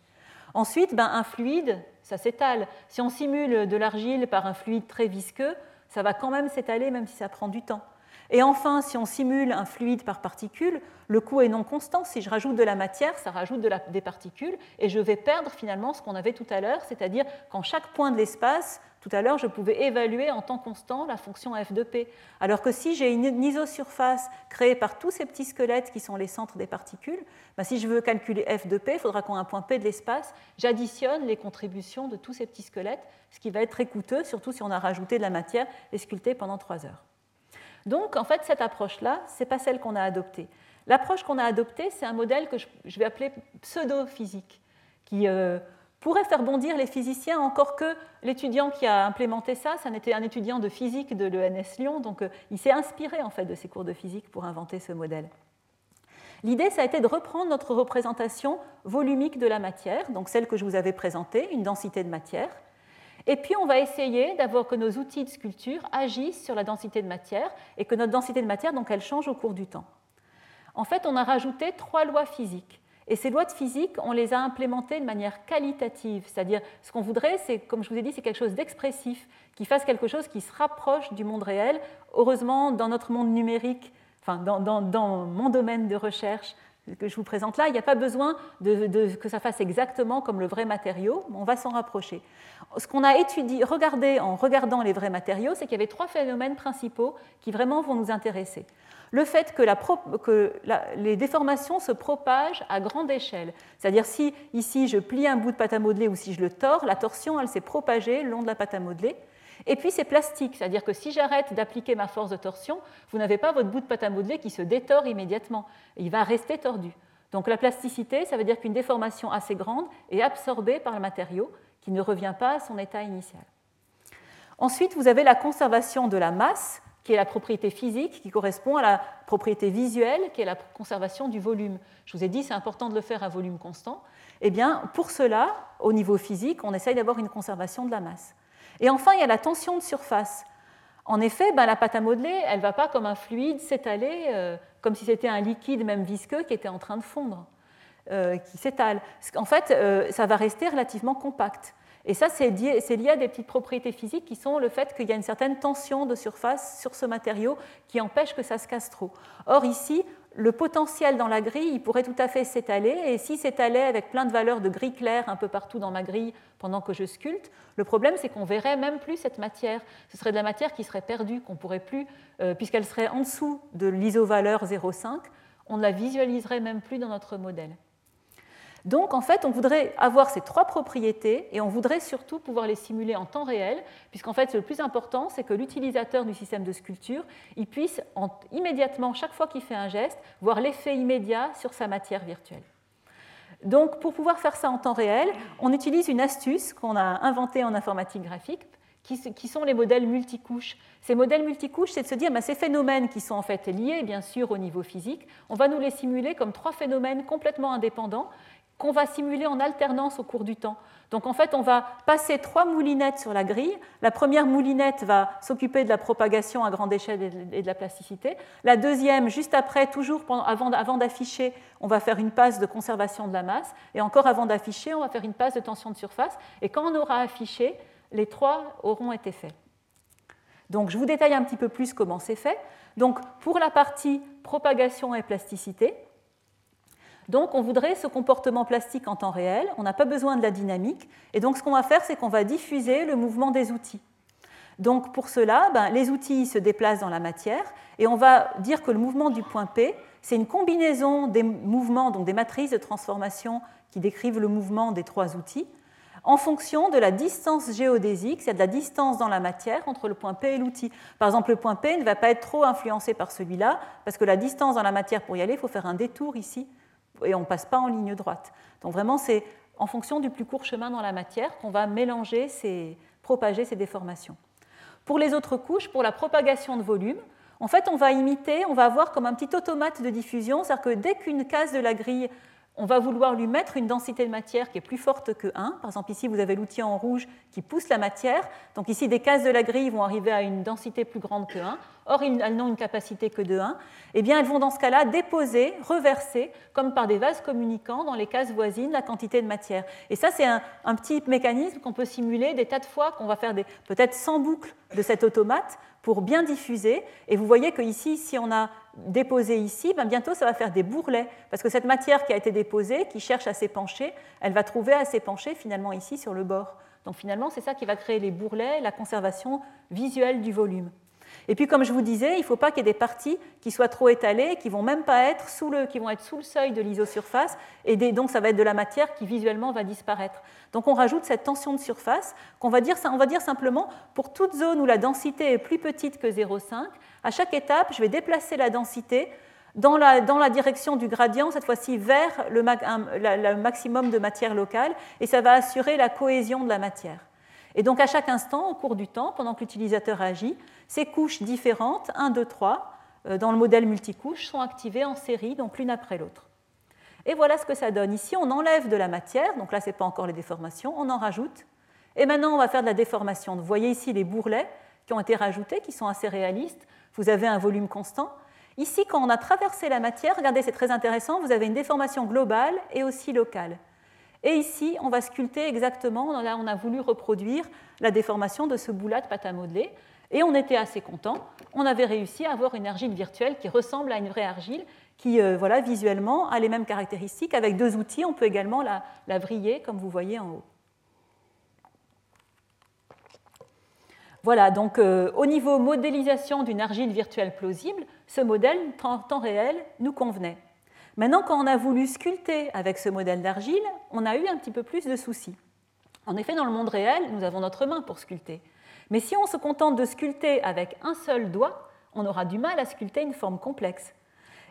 B: Ensuite, ben, un fluide, ça s'étale. Si on simule de l'argile par un fluide très visqueux, ça va quand même s'étaler, même si ça prend du temps. Et enfin, si on simule un fluide par particule, le coût est non constant. Si je rajoute de la matière, ça rajoute des particules et je vais perdre finalement ce qu'on avait tout à l'heure, c'est-à-dire qu'en chaque point de l'espace, tout à l'heure, je pouvais évaluer en temps constant la fonction f de p. Alors que si j'ai une isosurface créée par tous ces petits squelettes qui sont les centres des particules, ben si je veux calculer f de p, il faudra qu'en un point p de l'espace, j'additionne les contributions de tous ces petits squelettes, ce qui va être très coûteux, surtout si on a rajouté de la matière et sculpté pendant trois heures. Donc, en fait, cette approche-là, ce n'est pas celle qu'on a adoptée. L'approche qu'on a adoptée, c'est un modèle que je vais appeler pseudo-physique, qui euh, pourrait faire bondir les physiciens, encore que l'étudiant qui a implémenté ça, ça n'était un étudiant de physique de l'ENS Lyon, donc euh, il s'est inspiré en fait de ses cours de physique pour inventer ce modèle. L'idée, ça a été de reprendre notre représentation volumique de la matière, donc celle que je vous avais présentée, une densité de matière, et puis on va essayer d'avoir que nos outils de sculpture agissent sur la densité de matière et que notre densité de matière, donc elle change au cours du temps. En fait, on a rajouté trois lois physiques. Et ces lois de physique, on les a implémentées de manière qualitative, c'est-à-dire ce qu'on voudrait, c'est, comme je vous ai dit, c'est quelque chose d'expressif, qui fasse quelque chose qui se rapproche du monde réel. Heureusement, dans notre monde numérique, dans, mon domaine de recherche que je vous présente là, il n'y a pas besoin que ça fasse exactement comme le vrai matériau, on va s'en rapprocher. Ce qu'on a étudié, regardé en regardant les vrais matériaux, c'est qu'il y avait trois phénomènes principaux qui vraiment vont nous intéresser le fait que, les déformations se propagent à grande échelle. C'est-à-dire si ici je plie un bout de pâte à modeler ou si je le tords, la torsion elle s'est propagée le long de la pâte à modeler. Et puis c'est plastique, c'est-à-dire que si j'arrête d'appliquer ma force de torsion, vous n'avez pas votre bout de pâte à modeler qui se détord immédiatement. Il va rester tordu. Donc la plasticité, ça veut dire qu'une déformation assez grande est absorbée par le matériau qui ne revient pas à son état initial. Ensuite, vous avez la conservation de la masse qui est la propriété physique, qui correspond à la propriété visuelle, qui est la conservation du volume. Je vous ai dit, c'est important de le faire à volume constant. Eh bien, pour cela, au niveau physique, on essaye d'avoir une conservation de la masse. Et enfin, il y a la tension de surface. En effet, ben, la pâte à modeler, elle ne va pas comme un fluide s'étaler, euh, comme si c'était un liquide, même visqueux, qui était en train de fondre, euh, qui s'étale. En fait, euh, ça va rester relativement compact. Et ça, c'est lié, à des petites propriétés physiques qui sont le fait qu'il y a une certaine tension de surface sur ce matériau qui empêche que ça se casse trop. Or, ici, le potentiel dans la grille, il pourrait tout à fait s'étaler, et si s'étalait avec plein de valeurs de gris clair un peu partout dans ma grille pendant que je sculpte, le problème c'est qu'on verrait même plus cette matière. Ce serait de la matière qui serait perdue, qu'on pourrait plus, euh, puisqu'elle serait en dessous de l'isovaleur 0,5, on ne la visualiserait même plus dans notre modèle. Donc en fait, on voudrait avoir ces trois propriétés et on voudrait surtout pouvoir les simuler en temps réel, puisqu'en fait, le plus important, c'est que l'utilisateur du système de sculpture, puisse immédiatement, chaque fois qu'il fait un geste, voir l'effet immédiat sur sa matière virtuelle. Donc pour pouvoir faire ça en temps réel, on utilise une astuce qu'on a inventée en informatique graphique, qui, sont les modèles multicouches. Ces modèles multicouches, c'est de se dire, bah, ces phénomènes qui sont en fait liés, bien sûr, au niveau physique, on va nous les simuler comme trois phénomènes complètement indépendants qu'on va simuler en alternance au cours du temps. Donc en fait, on va passer trois moulinettes sur la grille. La première moulinette va s'occuper de la propagation à grande échelle et de la plasticité. La deuxième, juste après, toujours avant, d'afficher, on va faire une passe de conservation de la masse. Et encore avant d'afficher, on va faire une passe de tension de surface. Et quand on aura affiché, les trois auront été faits. Donc je vous détaille un petit peu plus comment c'est fait. Donc pour la partie propagation et plasticité, donc on voudrait ce comportement plastique en temps réel, on n'a pas besoin de la dynamique, et donc ce qu'on va faire, c'est qu'on va diffuser le mouvement des outils. Donc pour cela, ben, les outils se déplacent dans la matière, et on va dire que le mouvement du point P, c'est une combinaison des mouvements, donc des matrices de transformation qui décrivent le mouvement des trois outils, en fonction de la distance géodésique, c'est-à-dire de la distance dans la matière entre le point P et l'outil. Par exemple, le point P ne va pas être trop influencé par celui-là, parce que la distance dans la matière pour y aller, il faut faire un détour ici et on ne passe pas en ligne droite. Donc vraiment, c'est en fonction du plus court chemin dans la matière qu'on va mélanger, ces, propager ces déformations. Pour les autres couches, pour la propagation de volume, en fait, on va imiter, on va avoir comme un petit automate de diffusion, c'est-à-dire que dès qu'une case de la grille on va vouloir lui mettre une densité de matière qui est plus forte que 1. Par exemple, ici, vous avez l'outil en rouge qui pousse la matière. Donc ici, des cases de la grille vont arriver à une densité plus grande que 1. Or, elles n'ont une capacité que de 1. Eh bien, elles vont dans ce cas-là déposer, reverser, comme par des vases communicants, dans les cases voisines, la quantité de matière. Et ça, c'est un, petit mécanisme qu'on peut simuler des tas de fois, qu'on va faire peut-être 100 boucles de cet automate pour bien diffuser. Et vous voyez que ici, si on a déposé ici, ben bientôt ça va faire des bourrelets, parce que cette matière qui a été déposée, qui cherche à s'épancher, elle va trouver à s'épancher finalement ici sur le bord. Donc finalement, c'est ça qui va créer les bourrelets, la conservation visuelle du volume. Et puis, comme je vous disais, il ne faut pas qu'il y ait des parties qui soient trop étalées, qui vont même pas être sous le, qui vont être sous le seuil de l'isosurface, et donc ça va être de la matière qui visuellement va disparaître. Donc, on rajoute cette tension de surface qu'on va dire, on va dire simplement pour toute zone où la densité est plus petite que 0,5, à chaque étape, je vais déplacer la densité dans la, direction du gradient, cette fois-ci vers le, maximum de matière locale, et ça va assurer la cohésion de la matière. Et donc à chaque instant, au cours du temps, pendant que l'utilisateur agit, ces couches différentes, 1, 2, 3, dans le modèle multicouche, sont activées en série, donc l'une après l'autre. Et voilà ce que ça donne. Ici, on enlève de la matière, donc là, ce n'est pas encore les déformations, on en rajoute. Et maintenant, on va faire de la déformation. Vous voyez ici les bourrelets qui ont été rajoutés, qui sont assez réalistes. Vous avez un volume constant. Ici, quand on a traversé la matière, regardez, c'est très intéressant, vous avez une déformation globale et aussi locale. Et ici, on va sculpter exactement, là on a voulu reproduire la déformation de ce bout-là de pâte à modeler, et on était assez content. On avait réussi à avoir une argile virtuelle qui ressemble à une vraie argile, qui euh, voilà, visuellement a les mêmes caractéristiques. Avec deux outils, on peut également la, vriller, comme vous voyez en haut. Voilà, donc euh, au niveau modélisation d'une argile virtuelle plausible, ce modèle en temps réel nous convenait. Maintenant, quand on a voulu sculpter avec ce modèle d'argile, on a eu un petit peu plus de soucis. En effet, dans le monde réel, nous avons notre main pour sculpter. Mais si on se contente de sculpter avec un seul doigt, on aura du mal à sculpter une forme complexe.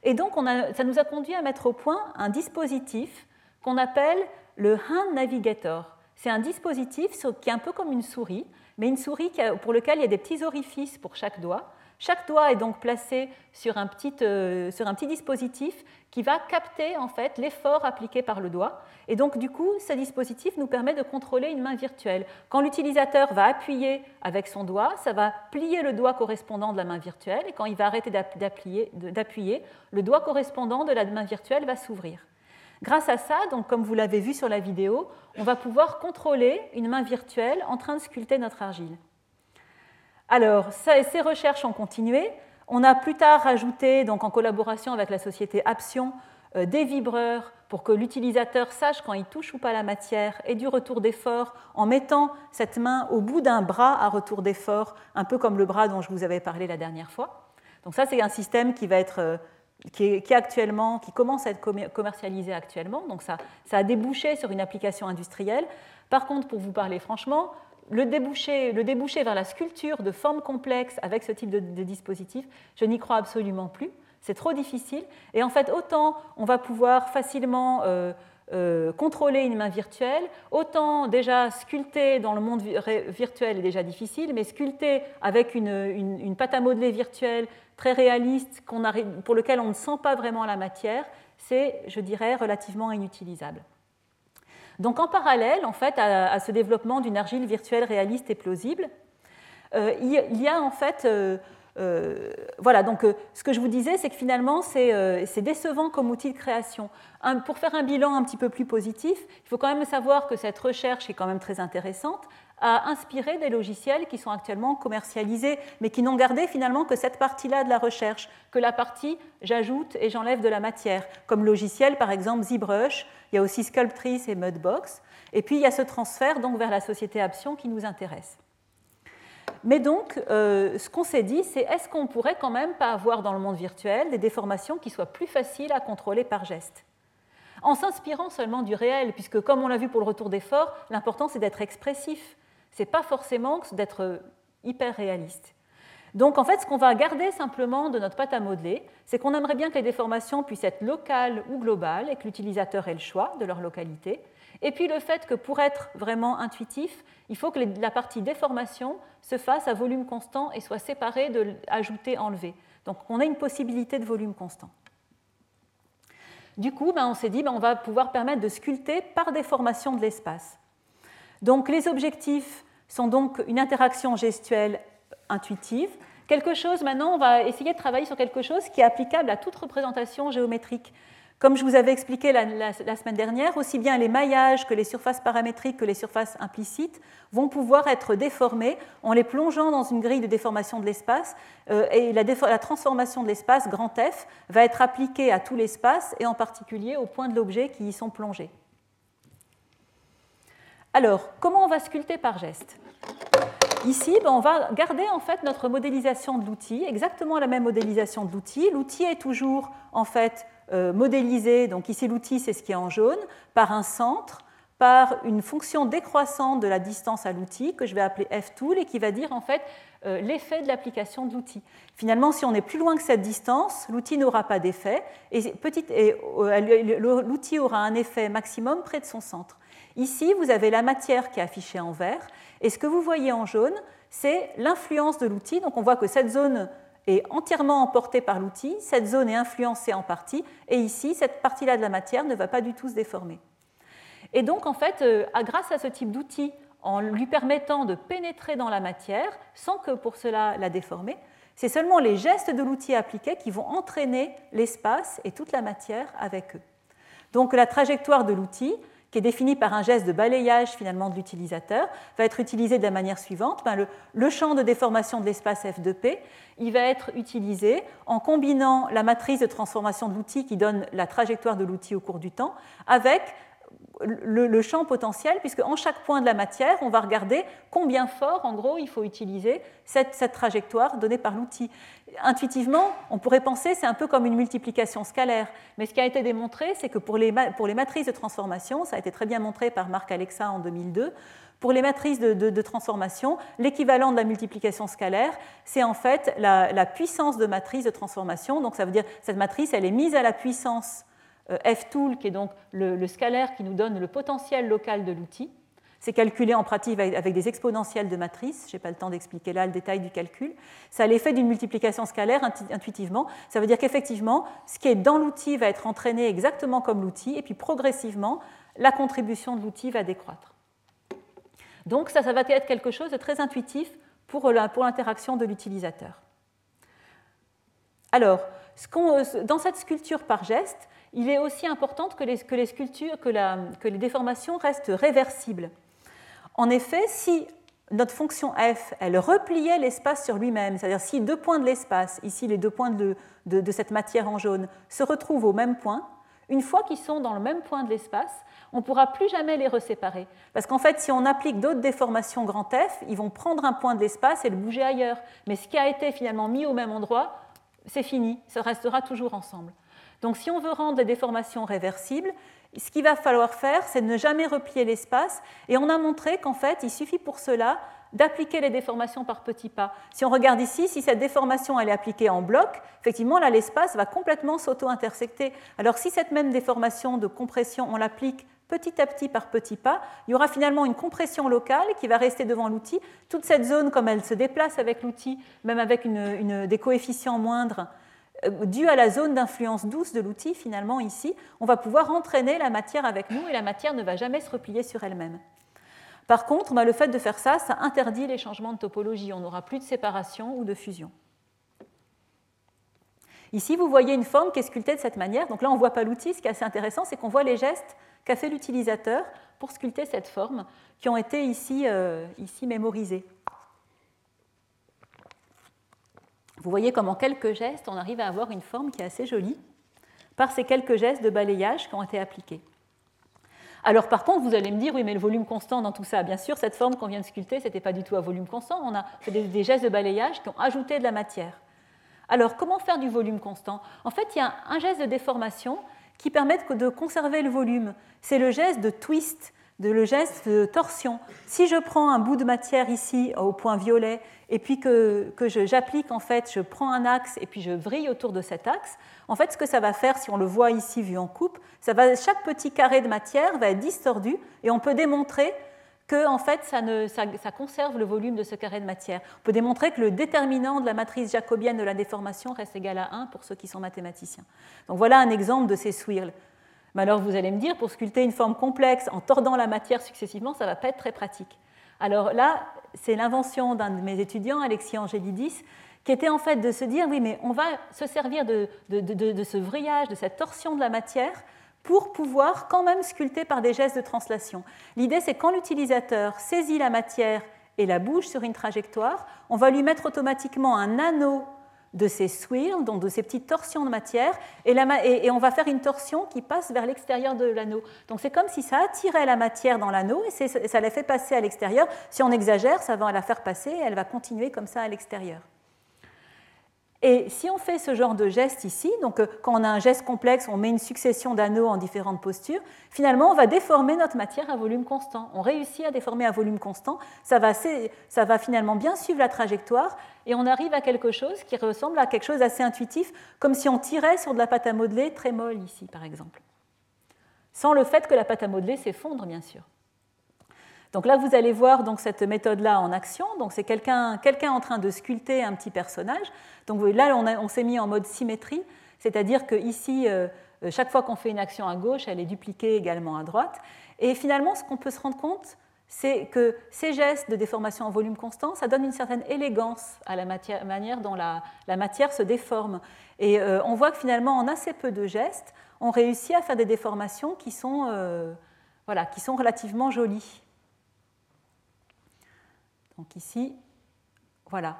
B: Et donc, ça nous a conduit à mettre au point un dispositif qu'on appelle le Hand Navigator. C'est un dispositif qui est un peu comme une souris, mais une souris pour laquelle il y a des petits orifices pour chaque doigt. Chaque doigt est donc placé sur un petit, euh, sur un petit dispositif qui va capter en fait l'effort appliqué par le doigt. Et donc du coup, ce dispositif nous permet de contrôler une main virtuelle. Quand l'utilisateur va appuyer avec son doigt, ça va plier le doigt correspondant de la main virtuelle. Et quand il va arrêter d'appuyer, le doigt correspondant de la main virtuelle va s'ouvrir. Grâce à ça, donc comme vous l'avez vu sur la vidéo, on va pouvoir contrôler une main virtuelle en train de sculpter notre argile. Alors, ces recherches ont continué. On a plus tard rajouté, donc en collaboration avec la société Apsion, euh, des vibreurs pour que l'utilisateur sache quand il touche ou pas la matière et du retour d'effort en mettant cette main au bout d'un bras à retour d'effort, un peu comme le bras dont je vous avais parlé la dernière fois. Donc ça, c'est un système qui va être euh, qui, actuellement, qui commence à être commercialisé actuellement. Donc ça, ça a débouché sur une application industrielle. Par contre, pour vous parler franchement, le débouché, vers la sculpture de formes complexes avec ce type de, dispositif, je n'y crois absolument plus. C'est trop difficile. Et en fait, autant on va pouvoir facilement euh, euh, contrôler une main virtuelle, autant déjà sculpter dans le monde virtuel est déjà difficile, mais sculpter avec une, une, pâte à modeler virtuelle très réaliste, pour lequel on ne sent pas vraiment la matière, c'est, je dirais, relativement inutilisable. Donc en parallèle, en fait, à, ce développement d'une argile virtuelle réaliste et plausible, euh, il, y a en fait, euh, euh, voilà, donc ce que je vous disais, c'est que finalement, c'est décevant comme outil de création. pour faire un bilan un petit peu plus positif, il faut quand même savoir que cette recherche est quand même très intéressante inspiré des logiciels qui sont actuellement commercialisés, mais qui n'ont gardé finalement que cette partie-là de la recherche, que la partie j'ajoute et j'enlève de la matière, comme logiciel par exemple ZBrush, il y a aussi Sculptrice et Mudbox, et puis il y a ce transfert donc vers la société Aption qui nous intéresse. Mais donc, euh, ce qu'on s'est dit, c'est est-ce qu'on pourrait quand même pas avoir dans le monde virtuel des déformations qui soient plus faciles à contrôler par geste? En s'inspirant seulement du réel, puisque comme on l'a vu pour le retour d'effort, l'important c'est d'être expressif n'est pas forcément d'être hyper réaliste. Donc en fait, ce qu'on va garder simplement de notre pâte à modeler, c'est qu'on aimerait bien que les déformations puissent être locales ou globales et que l'utilisateur ait le choix de leur localité. Et puis le fait que pour être vraiment intuitif, il faut que la partie déformation se fasse à volume constant et soit séparée de ajouter, enlever. Donc on a une possibilité de volume constant. Du coup, ben, on s'est dit ben, on va pouvoir permettre de sculpter par déformation de l'espace. Donc les objectifs sont donc une interaction gestuelle intuitive. Quelque chose, maintenant, on va essayer de travailler sur quelque chose qui est applicable à toute représentation géométrique. Comme je vous avais expliqué la, semaine dernière, aussi bien les maillages que les surfaces paramétriques que les surfaces implicites vont pouvoir être déformés en les plongeant dans une grille de déformation de l'espace. Euh, et la, la, transformation de l'espace, grand F, va être appliquée à tout l'espace et en particulier aux points de l'objet qui y sont plongés. Alors, comment on va sculpter par geste? Ici, ben, on va garder en fait notre modélisation de l'outil, exactement la même modélisation de l'outil. L'outil est toujours en fait euh, modélisé, donc ici l'outil c'est ce qui est en jaune, par un centre, par une fonction décroissante de la distance à l'outil que je vais appeler ftool et qui va dire en fait euh, l'effet de l'application de l'outil. Finalement, si on est plus loin que cette distance, l'outil n'aura pas d'effet et, euh, l'outil aura un effet maximum près de son centre. Ici, vous avez la matière qui est affichée en vert et ce que vous voyez en jaune, c'est l'influence de l'outil. Donc on voit que cette zone est entièrement emportée par l'outil, cette zone est influencée en partie, et ici, cette partie-là de la matière ne va pas du tout se déformer. Et donc, en fait, euh, grâce à ce type d'outil, en lui permettant de pénétrer dans la matière sans que pour cela la déformer, c'est seulement les gestes de l'outil appliqué qui vont entraîner l'espace et toute la matière avec eux. Donc la trajectoire de l'outil, qui est défini par un geste de balayage finalement de l'utilisateur, va être utilisé de la manière suivante. Ben, le, champ de déformation de l'espace F de P, il va être utilisé en combinant la matrice de transformation de l'outil qui donne la trajectoire de l'outil au cours du temps avec le, champ potentiel, puisque en chaque point de la matière, on va regarder combien fort, en gros, il faut utiliser cette, trajectoire donnée par l'outil. Intuitivement, on pourrait penser c'est un peu comme une multiplication scalaire, mais ce qui a été démontré, c'est que pour les, matrices de transformation, ça a été très bien montré par Marc Alexa en 2002, pour les matrices de, transformation, l'équivalent de la multiplication scalaire, c'est en fait la, la, puissance de matrice de transformation. Donc ça veut dire cette matrice, elle est mise à la puissance F-tool, qui est donc le, scalaire qui nous donne le potentiel local de l'outil. C'est calculé en pratique avec des exponentielles de matrice. Je n'ai pas le temps d'expliquer là le détail du calcul. Ça a l'effet d'une multiplication scalaire intuitivement. Ça veut dire qu'effectivement, ce qui est dans l'outil va être entraîné exactement comme l'outil, et puis progressivement, la contribution de l'outil va décroître. Donc ça, ça va être quelque chose de très intuitif pour l'interaction de l'utilisateur. Alors, dans cette sculpture par geste, il est aussi important que les, sculptures, que, les déformations restent réversibles. En effet, si notre fonction f, elle repliait l'espace sur lui-même, c'est-à-dire si deux points de l'espace, ici les deux points de, cette matière en jaune, se retrouvent au même point, une fois qu'ils sont dans le même point de l'espace, on ne pourra plus jamais les reséparer. Parce qu'en fait, si on applique d'autres déformations grand F, ils vont prendre un point de l'espace et le bouger ailleurs. Mais ce qui a été finalement mis au même endroit, c'est fini, ça restera toujours ensemble. Donc si on veut rendre les déformations réversibles, ce qu'il va falloir faire, c'est de ne jamais replier l'espace. Et on a montré qu'en fait, il suffit pour cela d'appliquer les déformations par petits pas. Si on regarde ici, si cette déformation elle est appliquée en bloc, effectivement, là, l'espace va complètement s'auto-intersecter. Alors si cette même déformation de compression, on l'applique petit à petit par petits pas, il y aura finalement une compression locale qui va rester devant l'outil. Toute cette zone, comme elle se déplace avec l'outil, même avec des coefficients moindres, dû à la zone d'influence douce de l'outil, finalement, ici, on va pouvoir entraîner la matière avec nous et la matière ne va jamais se replier sur elle-même. Par contre, bah, le fait de faire ça, ça interdit les changements de topologie. On n'aura plus de séparation ou de fusion. Ici, vous voyez une forme qui est sculptée de cette manière. Donc là, on ne voit pas l'outil. Ce qui est assez intéressant, c'est qu'on voit les gestes qu'a fait l'utilisateur pour sculpter cette forme, qui ont été ici, euh, ici mémorisés. Vous voyez comment quelques gestes, on arrive à avoir une forme qui est assez jolie par ces quelques gestes de balayage qui ont été appliqués. Alors par contre, vous allez me dire, oui, mais le volume constant dans tout ça, bien sûr, cette forme qu'on vient de sculpter, ce n'était pas du tout à volume constant, on a fait des, gestes de balayage qui ont ajouté de la matière. Alors comment faire du volume constant? En fait, il y a un geste de déformation qui permet de conserver le volume. C'est le geste de twist de le geste de torsion. Si je prends un bout de matière ici au point violet et puis que, que j'applique en fait, je prends un axe et puis je vrille autour de cet axe, en fait ce que ça va faire, si on le voit ici vu en coupe, ça va, chaque petit carré de matière va être distordu et on peut démontrer que en fait ça, ne, ça, ça, conserve le volume de ce carré de matière. On peut démontrer que le déterminant de la matrice jacobienne de la déformation reste égal à 1 pour ceux qui sont mathématiciens. Donc voilà un exemple de ces swirls. Mais alors vous allez me dire, pour sculpter une forme complexe en tordant la matière successivement, ça ne va pas être très pratique. Alors là, c'est l'invention d'un de mes étudiants, Alexis Angelidis, qui était en fait de se dire, oui, mais on va se servir de, de, ce vrillage, de cette torsion de la matière pour pouvoir quand même sculpter par des gestes de translation. L'idée, c'est quand l'utilisateur saisit la matière et la bouge sur une trajectoire, on va lui mettre automatiquement un anneau de ces swirls, donc de ces petites torsions de matière, et, on va faire une torsion qui passe vers l'extérieur de l'anneau. Donc c'est comme si ça attirait la matière dans l'anneau et ça la fait passer à l'extérieur. Si on exagère, ça va la faire passer et elle va continuer comme ça à l'extérieur. Et si on fait ce genre de geste ici, donc euh, quand on a un geste complexe, on met une succession d'anneaux en différentes postures, finalement on va déformer notre matière à volume constant. On réussit à déformer à volume constant, ça va, ça va finalement bien suivre la trajectoire et on arrive à quelque chose qui ressemble à quelque chose d'assez intuitif, comme si on tirait sur de la pâte à modeler très molle ici par exemple. Sans le fait que la pâte à modeler s'effondre bien sûr. Donc là, vous allez voir donc, cette méthode-là en action. Donc c'est quelqu'un en train de sculpter un petit personnage. Donc là, on, s'est mis en mode symétrie, c'est-à-dire que ici, euh, euh, chaque fois qu'on fait une action à gauche, elle est dupliquée également à droite. Et finalement, ce qu'on peut se rendre compte, c'est que ces gestes de déformation en volume constant, ça donne une certaine élégance à la manière dont la, matière se déforme. Et euh, on voit que finalement, en assez peu de gestes, on réussit à faire des déformations qui sont, voilà, qui sont relativement jolies. Donc ici, voilà.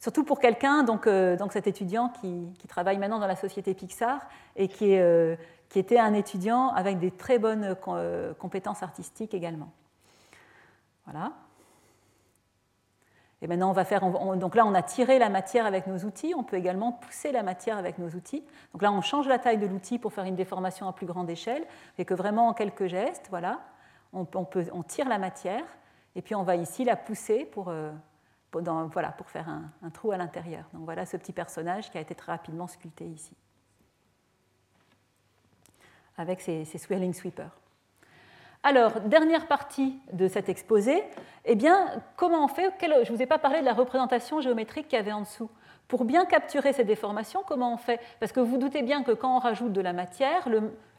B: Surtout pour quelqu'un, donc, euh, cet étudiant qui, travaille maintenant dans la société Pixar et qui, euh, était un étudiant avec des très bonnes euh, compétences artistiques également. Voilà. Et maintenant, on va faire. donc là, on a tiré la matière avec nos outils. On peut également pousser la matière avec nos outils. Donc là, on change la taille de l'outil pour faire une déformation à plus grande échelle. Et que vraiment, en quelques gestes, voilà, on tire la matière. Et puis, on va ici la pousser pour, voilà, pour faire un, trou à l'intérieur. Donc voilà ce petit personnage qui a été très rapidement sculpté ici, avec ses, swirling sweepers. Alors, dernière partie de cet exposé, eh bien, comment on fait? Je ne vous ai pas parlé de la représentation géométrique qu'il y avait en dessous. Pour bien capturer ces déformations, comment on fait? Parce que vous, vous doutez bien que quand on rajoute de la matière,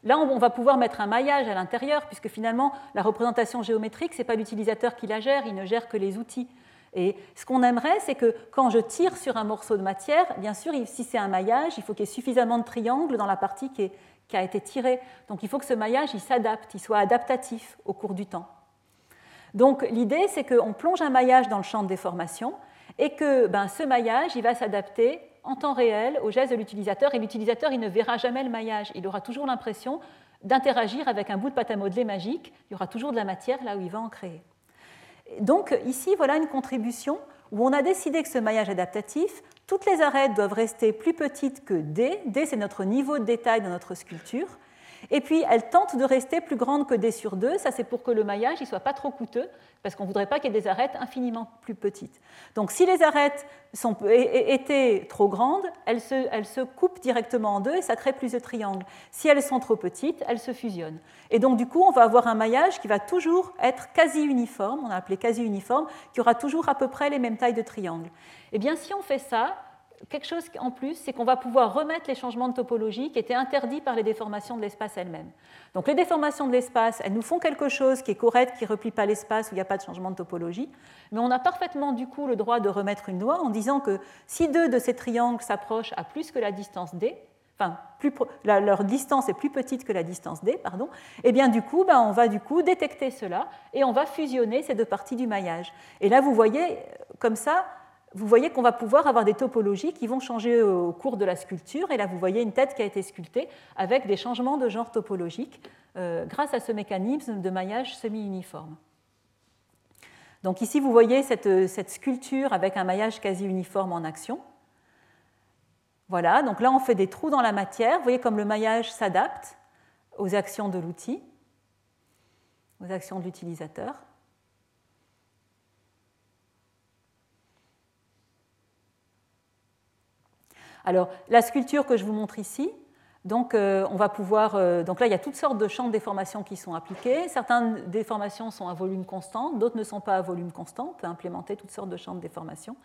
B: là, on va pouvoir mettre un maillage à l'intérieur, puisque finalement, la représentation géométrique, ce n'est pas l'utilisateur qui la gère, il ne gère que les outils. Et ce qu'on aimerait, c'est que quand je tire sur un morceau de matière, bien sûr, si c'est un maillage, il faut qu'il y ait suffisamment de triangles dans la partie qui, a été tirée. Donc il faut que ce maillage il s'adapte, il soit adaptatif au cours du temps. Donc l'idée, c'est qu'on plonge un maillage dans le champ de déformation et que ben, ce maillage il va s'adapter en temps réel au geste de l'utilisateur. Et l'utilisateur, il ne verra jamais le maillage. Il aura toujours l'impression d'interagir avec un bout de pâte à modeler magique. Il y aura toujours de la matière là où il va en créer. Donc ici, voilà une contribution où on a décidé que ce maillage adaptatif, toutes les arêtes doivent rester plus petites que D. D, c'est notre niveau de détail dans notre sculpture. Et puis, elles tentent de rester plus grandes que D sur 2. Ça, c'est pour que le maillage ne soit pas trop coûteux, parce qu'on ne voudrait pas qu'il y ait des arêtes infiniment plus petites. Donc, si les arêtes sont, étaient trop grandes, elles se, elles se, coupent directement en deux et ça crée plus de triangles. Si elles sont trop petites, elles se fusionnent. Et donc, du coup, on va avoir un maillage qui va toujours être quasi uniforme, on a appelé quasi uniforme, qui aura toujours à peu près les mêmes tailles de triangles. Eh bien, si on fait ça, quelque chose en plus, c'est qu'on va pouvoir remettre les changements de topologie qui étaient interdits par les déformations de l'espace elles-mêmes. Donc les déformations de l'espace, elles nous font quelque chose qui est correct, qui ne replie pas l'espace, où il n'y a pas de changement de topologie, mais on a parfaitement du coup le droit de remettre une loi en disant que si deux de ces triangles s'approchent à plus que la distance d, enfin leur distance est plus petite que la distance d, pardon, et eh bien du coup, ben, on va du coup détecter cela et on va fusionner ces deux parties du maillage. Et là, vous voyez, comme ça, vous voyez qu'on va pouvoir avoir des topologies qui vont changer au cours de la sculpture. Et là, vous voyez une tête qui a été sculptée avec des changements de genre topologique euh, grâce à ce mécanisme de maillage semi-uniforme. Donc ici, vous voyez cette, cette, sculpture avec un maillage quasi uniforme en action. Voilà, donc là, on fait des trous dans la matière. Vous voyez comme le maillage s'adapte aux actions de l'outil, aux actions de l'utilisateur. Alors, la sculpture que je vous montre ici, donc, euh, on va pouvoir, euh, donc là, il y a toutes sortes de champs de déformation qui sont appliqués. Certaines déformations sont à volume constant, d'autres ne sont pas à volume constant. On peut implémenter toutes sortes de champs de déformation.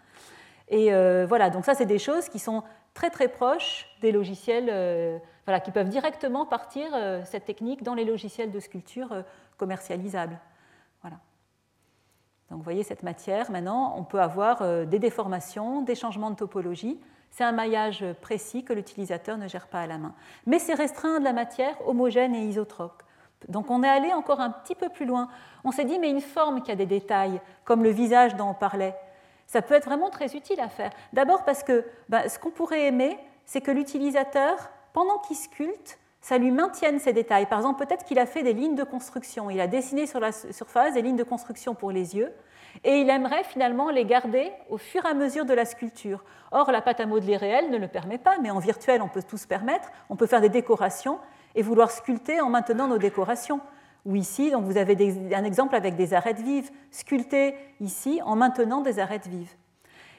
B: Et euh, voilà, donc ça, c'est des choses qui sont très très proches des logiciels, voilà, qui peuvent directement partir cette technique dans les logiciels de sculpture commercialisables. Voilà. Donc, vous voyez cette matière. Maintenant, on peut avoir des déformations, des changements de topologie c'est un maillage précis que l'utilisateur ne gère pas à la main. Mais c'est restreint de la matière homogène et isotrope. Donc on est allé encore un petit peu plus loin. On s'est dit, mais une forme qui a des détails, comme le visage dont on parlait, Ça peut être vraiment très utile à faire. D'abord parce que ben, ce qu'on pourrait aimer, c'est que l'utilisateur, pendant qu'il sculpte, ça lui maintienne ces détails. Par exemple, peut-être qu'il a fait des lignes de construction, il a dessiné sur la surface des lignes de construction pour les yeux, et il aimerait finalement les garder au fur et à mesure de la sculpture. Or, la pâte à modeler réelle ne le permet pas, mais en virtuel, on peut tout se permettre. On peut faire des décorations et vouloir sculpter en maintenant nos décorations. Ou ici, donc vous avez un exemple avec des arêtes vives, sculptées ici en maintenant des arêtes vives.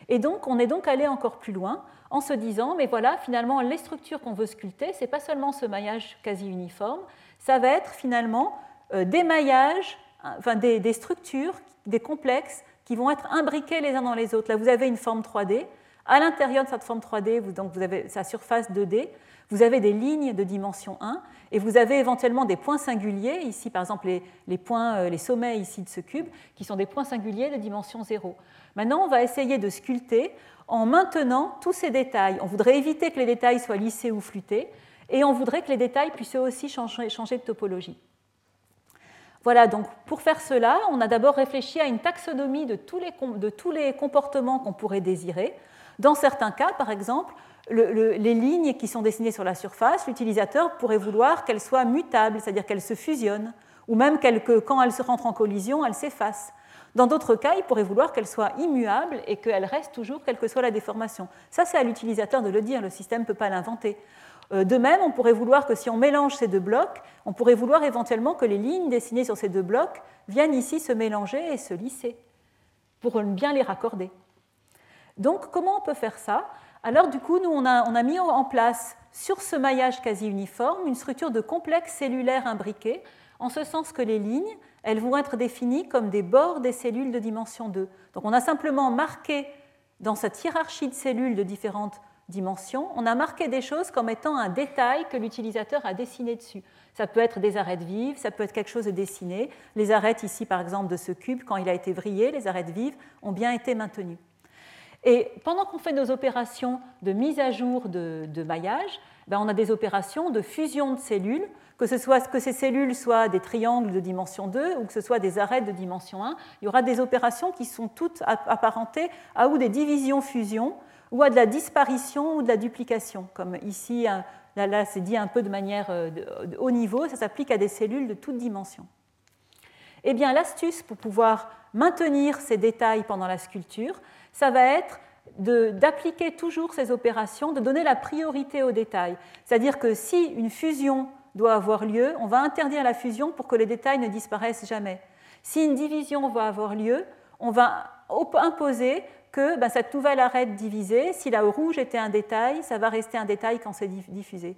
B: Et donc, on est donc allé encore plus loin en se disant, mais voilà, finalement, les structures qu'on veut sculpter, ce n'est pas seulement ce maillage quasi uniforme, ça va être finalement euh, des maillages, enfin des, structures des complexes qui vont être imbriqués les uns dans les autres. Là, vous avez une forme 3D. À l'intérieur de cette forme 3D, vous, donc vous avez sa surface 2D. Vous avez des lignes de dimension 1 et vous avez éventuellement des points singuliers, ici par exemple les, les, points, euh, les sommets ici de ce cube, qui sont des points singuliers de dimension 0. Maintenant, on va essayer de sculpter en maintenant tous ces détails. On voudrait éviter que les détails soient lissés ou flûtés et on voudrait que les détails puissent aussi changer, changer de topologie. Voilà, donc pour faire cela, on a d'abord réfléchi à une taxonomie de tous les, comportements qu'on pourrait désirer. Dans certains cas, par exemple, les lignes qui sont dessinées sur la surface, l'utilisateur pourrait vouloir qu'elles soient mutables, c'est-à-dire qu'elles se fusionnent, ou même quand elles se rentrent en collision, elles s'effacent. Dans d'autres cas, il pourrait vouloir qu'elles soient immuables et qu'elles restent toujours, quelle que soit la déformation. Ça, c'est à l'utilisateur de le dire, le système ne peut pas l'inventer. Euh, de même, on pourrait vouloir que si on mélange ces deux blocs, on pourrait vouloir éventuellement que les lignes dessinées sur ces deux blocs viennent ici se mélanger et se lisser pour bien les raccorder. Donc, comment on peut faire ça? Alors, du coup, nous, on a, mis en place sur ce maillage quasi uniforme une structure de complexe cellulaire imbriqué, en ce sens que les lignes, elles vont être définies comme des bords des cellules de dimension 2. Donc, on a simplement marqué dans cette hiérarchie de cellules de différentes on a marqué des choses comme étant un détail que l'utilisateur a dessiné dessus. Ça peut être des arêtes vives, ça peut être quelque chose de dessiné. Les arêtes ici, par exemple, de ce cube, quand il a été vrillé, les arêtes vives ont bien été maintenues. Et pendant qu'on fait nos opérations de mise à jour de, maillage, ben on a des opérations de fusion de cellules, que, ce soit, que ces cellules soient des triangles de dimension 2 ou que ce soit des arêtes de dimension 1. Il y aura des opérations qui sont toutes apparentées à ou des divisions-fusions ou à de la disparition ou de la duplication, comme ici, là, c'est dit un peu de manière euh, haut niveau, ça s'applique à des cellules de toutes dimensions. Eh bien, l'astuce pour pouvoir maintenir ces détails pendant la sculpture, ça va être d'appliquer toujours ces opérations, de donner la priorité aux détails. C'est-à-dire que si une fusion doit avoir lieu, on va interdire la fusion pour que les détails ne disparaissent jamais. Si une division va avoir lieu, on va imposer que ben, cette nouvelle arête divisée, si la rouge était un détail, ça va rester un détail quand c'est diffusé.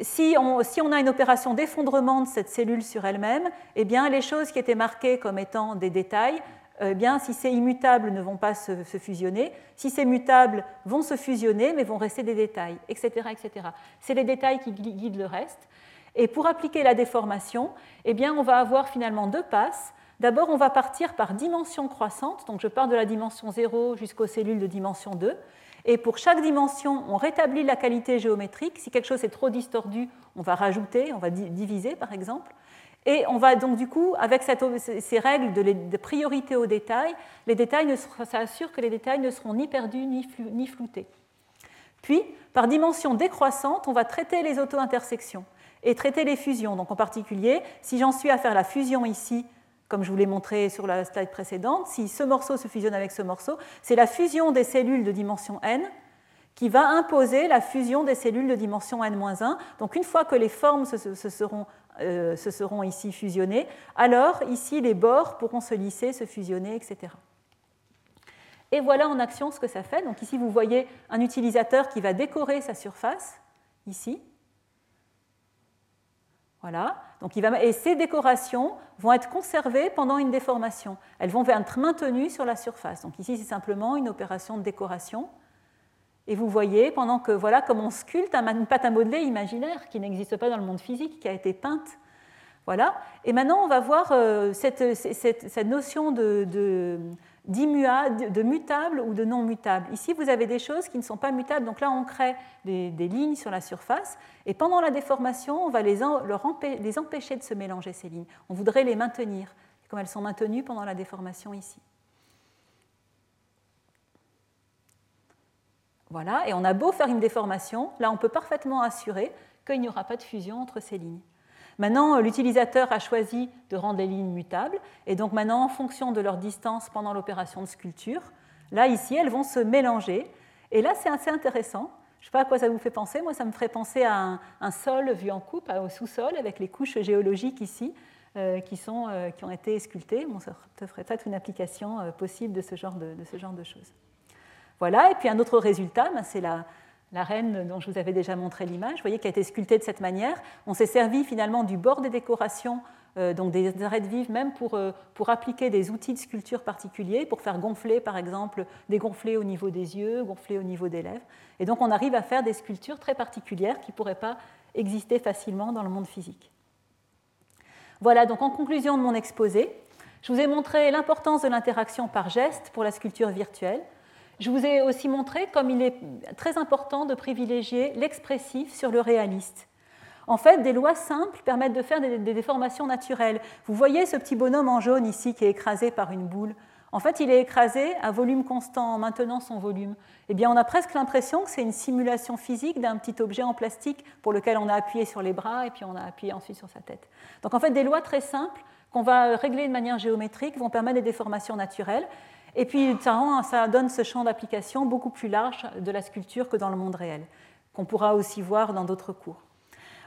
B: Si on, a une opération d'effondrement de cette cellule sur elle-même, eh bien, les choses qui étaient marquées comme étant des détails, eh bien, si c'est immutable, ne vont pas se, fusionner. Si c'est mutable, vont se fusionner, mais vont rester des détails, etc. etc. C'est les détails qui guident le reste. Et pour appliquer la déformation, eh bien, on va avoir finalement deux passes. D'abord, on va partir par dimension croissante, donc je pars de la dimension 0 jusqu'aux cellules de dimension 2. Et pour chaque dimension, on rétablit la qualité géométrique. Si quelque chose est trop distordu, on va rajouter, on va diviser par exemple. Et on va donc du coup, avec ces règles de, priorité aux détails, les détails ça assure que les détails ne seront ni perdus ni, floutés. Puis, par dimension décroissante, on va traiter les auto-intersections et traiter les fusions. Donc en particulier, si j'en suis à faire la fusion ici comme je vous l'ai montré sur la slide précédente, si ce morceau se fusionne avec ce morceau, c'est la fusion des cellules de dimension n qui va imposer la fusion des cellules de dimension n-1. Donc une fois que les formes se, seront, euh, se seront ici fusionnées, alors ici les bords pourront se lisser, se fusionner, etc. Et voilà en action ce que ça fait. Donc ici vous voyez un utilisateur qui va décorer sa surface, ici, voilà. Donc et ces décorations vont être conservées pendant une déformation. Elles vont être maintenues sur la surface. Donc ici, c'est simplement une opération de décoration. Et vous voyez, pendant que, voilà, comme on sculpte une pâte à modeler imaginaire qui n'existe pas dans le monde physique, qui a été peinte. Voilà. Et maintenant, on va voir euh, cette, notion de mutable ou de non mutable. Ici, vous avez des choses qui ne sont pas mutables. Donc là, on crée des, lignes sur la surface. Et pendant la déformation, on va les, les empêcher de se mélanger, ces lignes. On voudrait les maintenir, comme elles sont maintenues pendant la déformation ici. Voilà, et on a beau faire une déformation, là on peut parfaitement assurer qu'il n'y aura pas de fusion entre ces lignes. Maintenant, l'utilisateur a choisi de rendre les lignes mutables, et donc maintenant, en fonction de leur distance pendant l'opération de sculpture, là, ici, elles vont se mélanger. Et là, c'est assez intéressant. Je ne sais pas à quoi ça vous fait penser. Moi, ça me ferait penser à un, sol vu en coupe, au sous-sol, avec les couches géologiques ici, euh, qui, sont, euh, qui, ont été sculptées. Bon, ça ferait peut-être une application euh, possible de ce, genre de, ce genre de choses. Voilà, et puis un autre résultat, ben, c'est la, la reine dont je vous avais déjà montré l'image, vous voyez, qui a été sculptée de cette manière. On s'est servi finalement du bord des décorations, euh, donc des arêtes vives, même pour, euh, pour, appliquer des outils de sculpture particuliers, pour faire gonfler, par exemple, dégonfler au niveau des yeux, gonfler au niveau des lèvres. Et donc on arrive à faire des sculptures très particulières qui ne pourraient pas exister facilement dans le monde physique. Voilà, donc en conclusion de mon exposé, je vous ai montré l'importance de l'interaction par geste pour la sculpture virtuelle. Je vous ai aussi montré comme il est très important de privilégier l'expressif sur le réaliste. En fait, des lois simples permettent de faire des, déformations naturelles. Vous voyez ce petit bonhomme en jaune ici qui est écrasé par une boule. En fait, il est écrasé à volume constant en maintenant son volume. Eh bien, on a presque l'impression que c'est une simulation physique d'un petit objet en plastique pour lequel on a appuyé sur les bras et puis on a appuyé ensuite sur sa tête. Donc, en fait, des lois très simples qu'on va régler de manière géométrique vont permettre des déformations naturelles. Et puis, ça donne ce champ d'application beaucoup plus large de la sculpture que dans le monde réel, qu'on pourra aussi voir dans d'autres cours.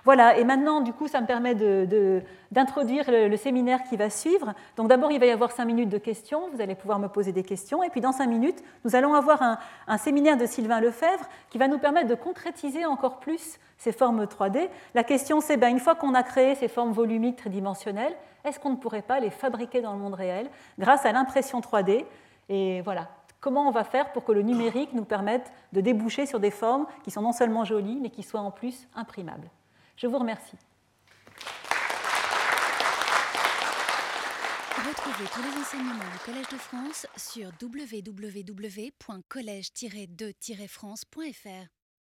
B: Voilà, et maintenant, du coup, ça me permet d'introduire le, séminaire qui va suivre. Donc d'abord, il va y avoir cinq minutes de questions, vous allez pouvoir me poser des questions, et puis dans cinq minutes, nous allons avoir un, un séminaire de Sylvain Lefebvre qui va nous permettre de concrétiser encore plus ces formes 3D. La question, c'est, ben, une fois qu'on a créé ces formes volumiques tridimensionnelles, est-ce qu'on ne pourrait pas les fabriquer dans le monde réel grâce à l'impression 3D et voilà, comment on va faire pour que le numérique nous permette de déboucher sur des formes qui sont non seulement jolies, mais qui soient en plus imprimables? Je vous remercie.
A: Retrouvez tous les enseignements du Collège de France sur www.colège-2-france.fr.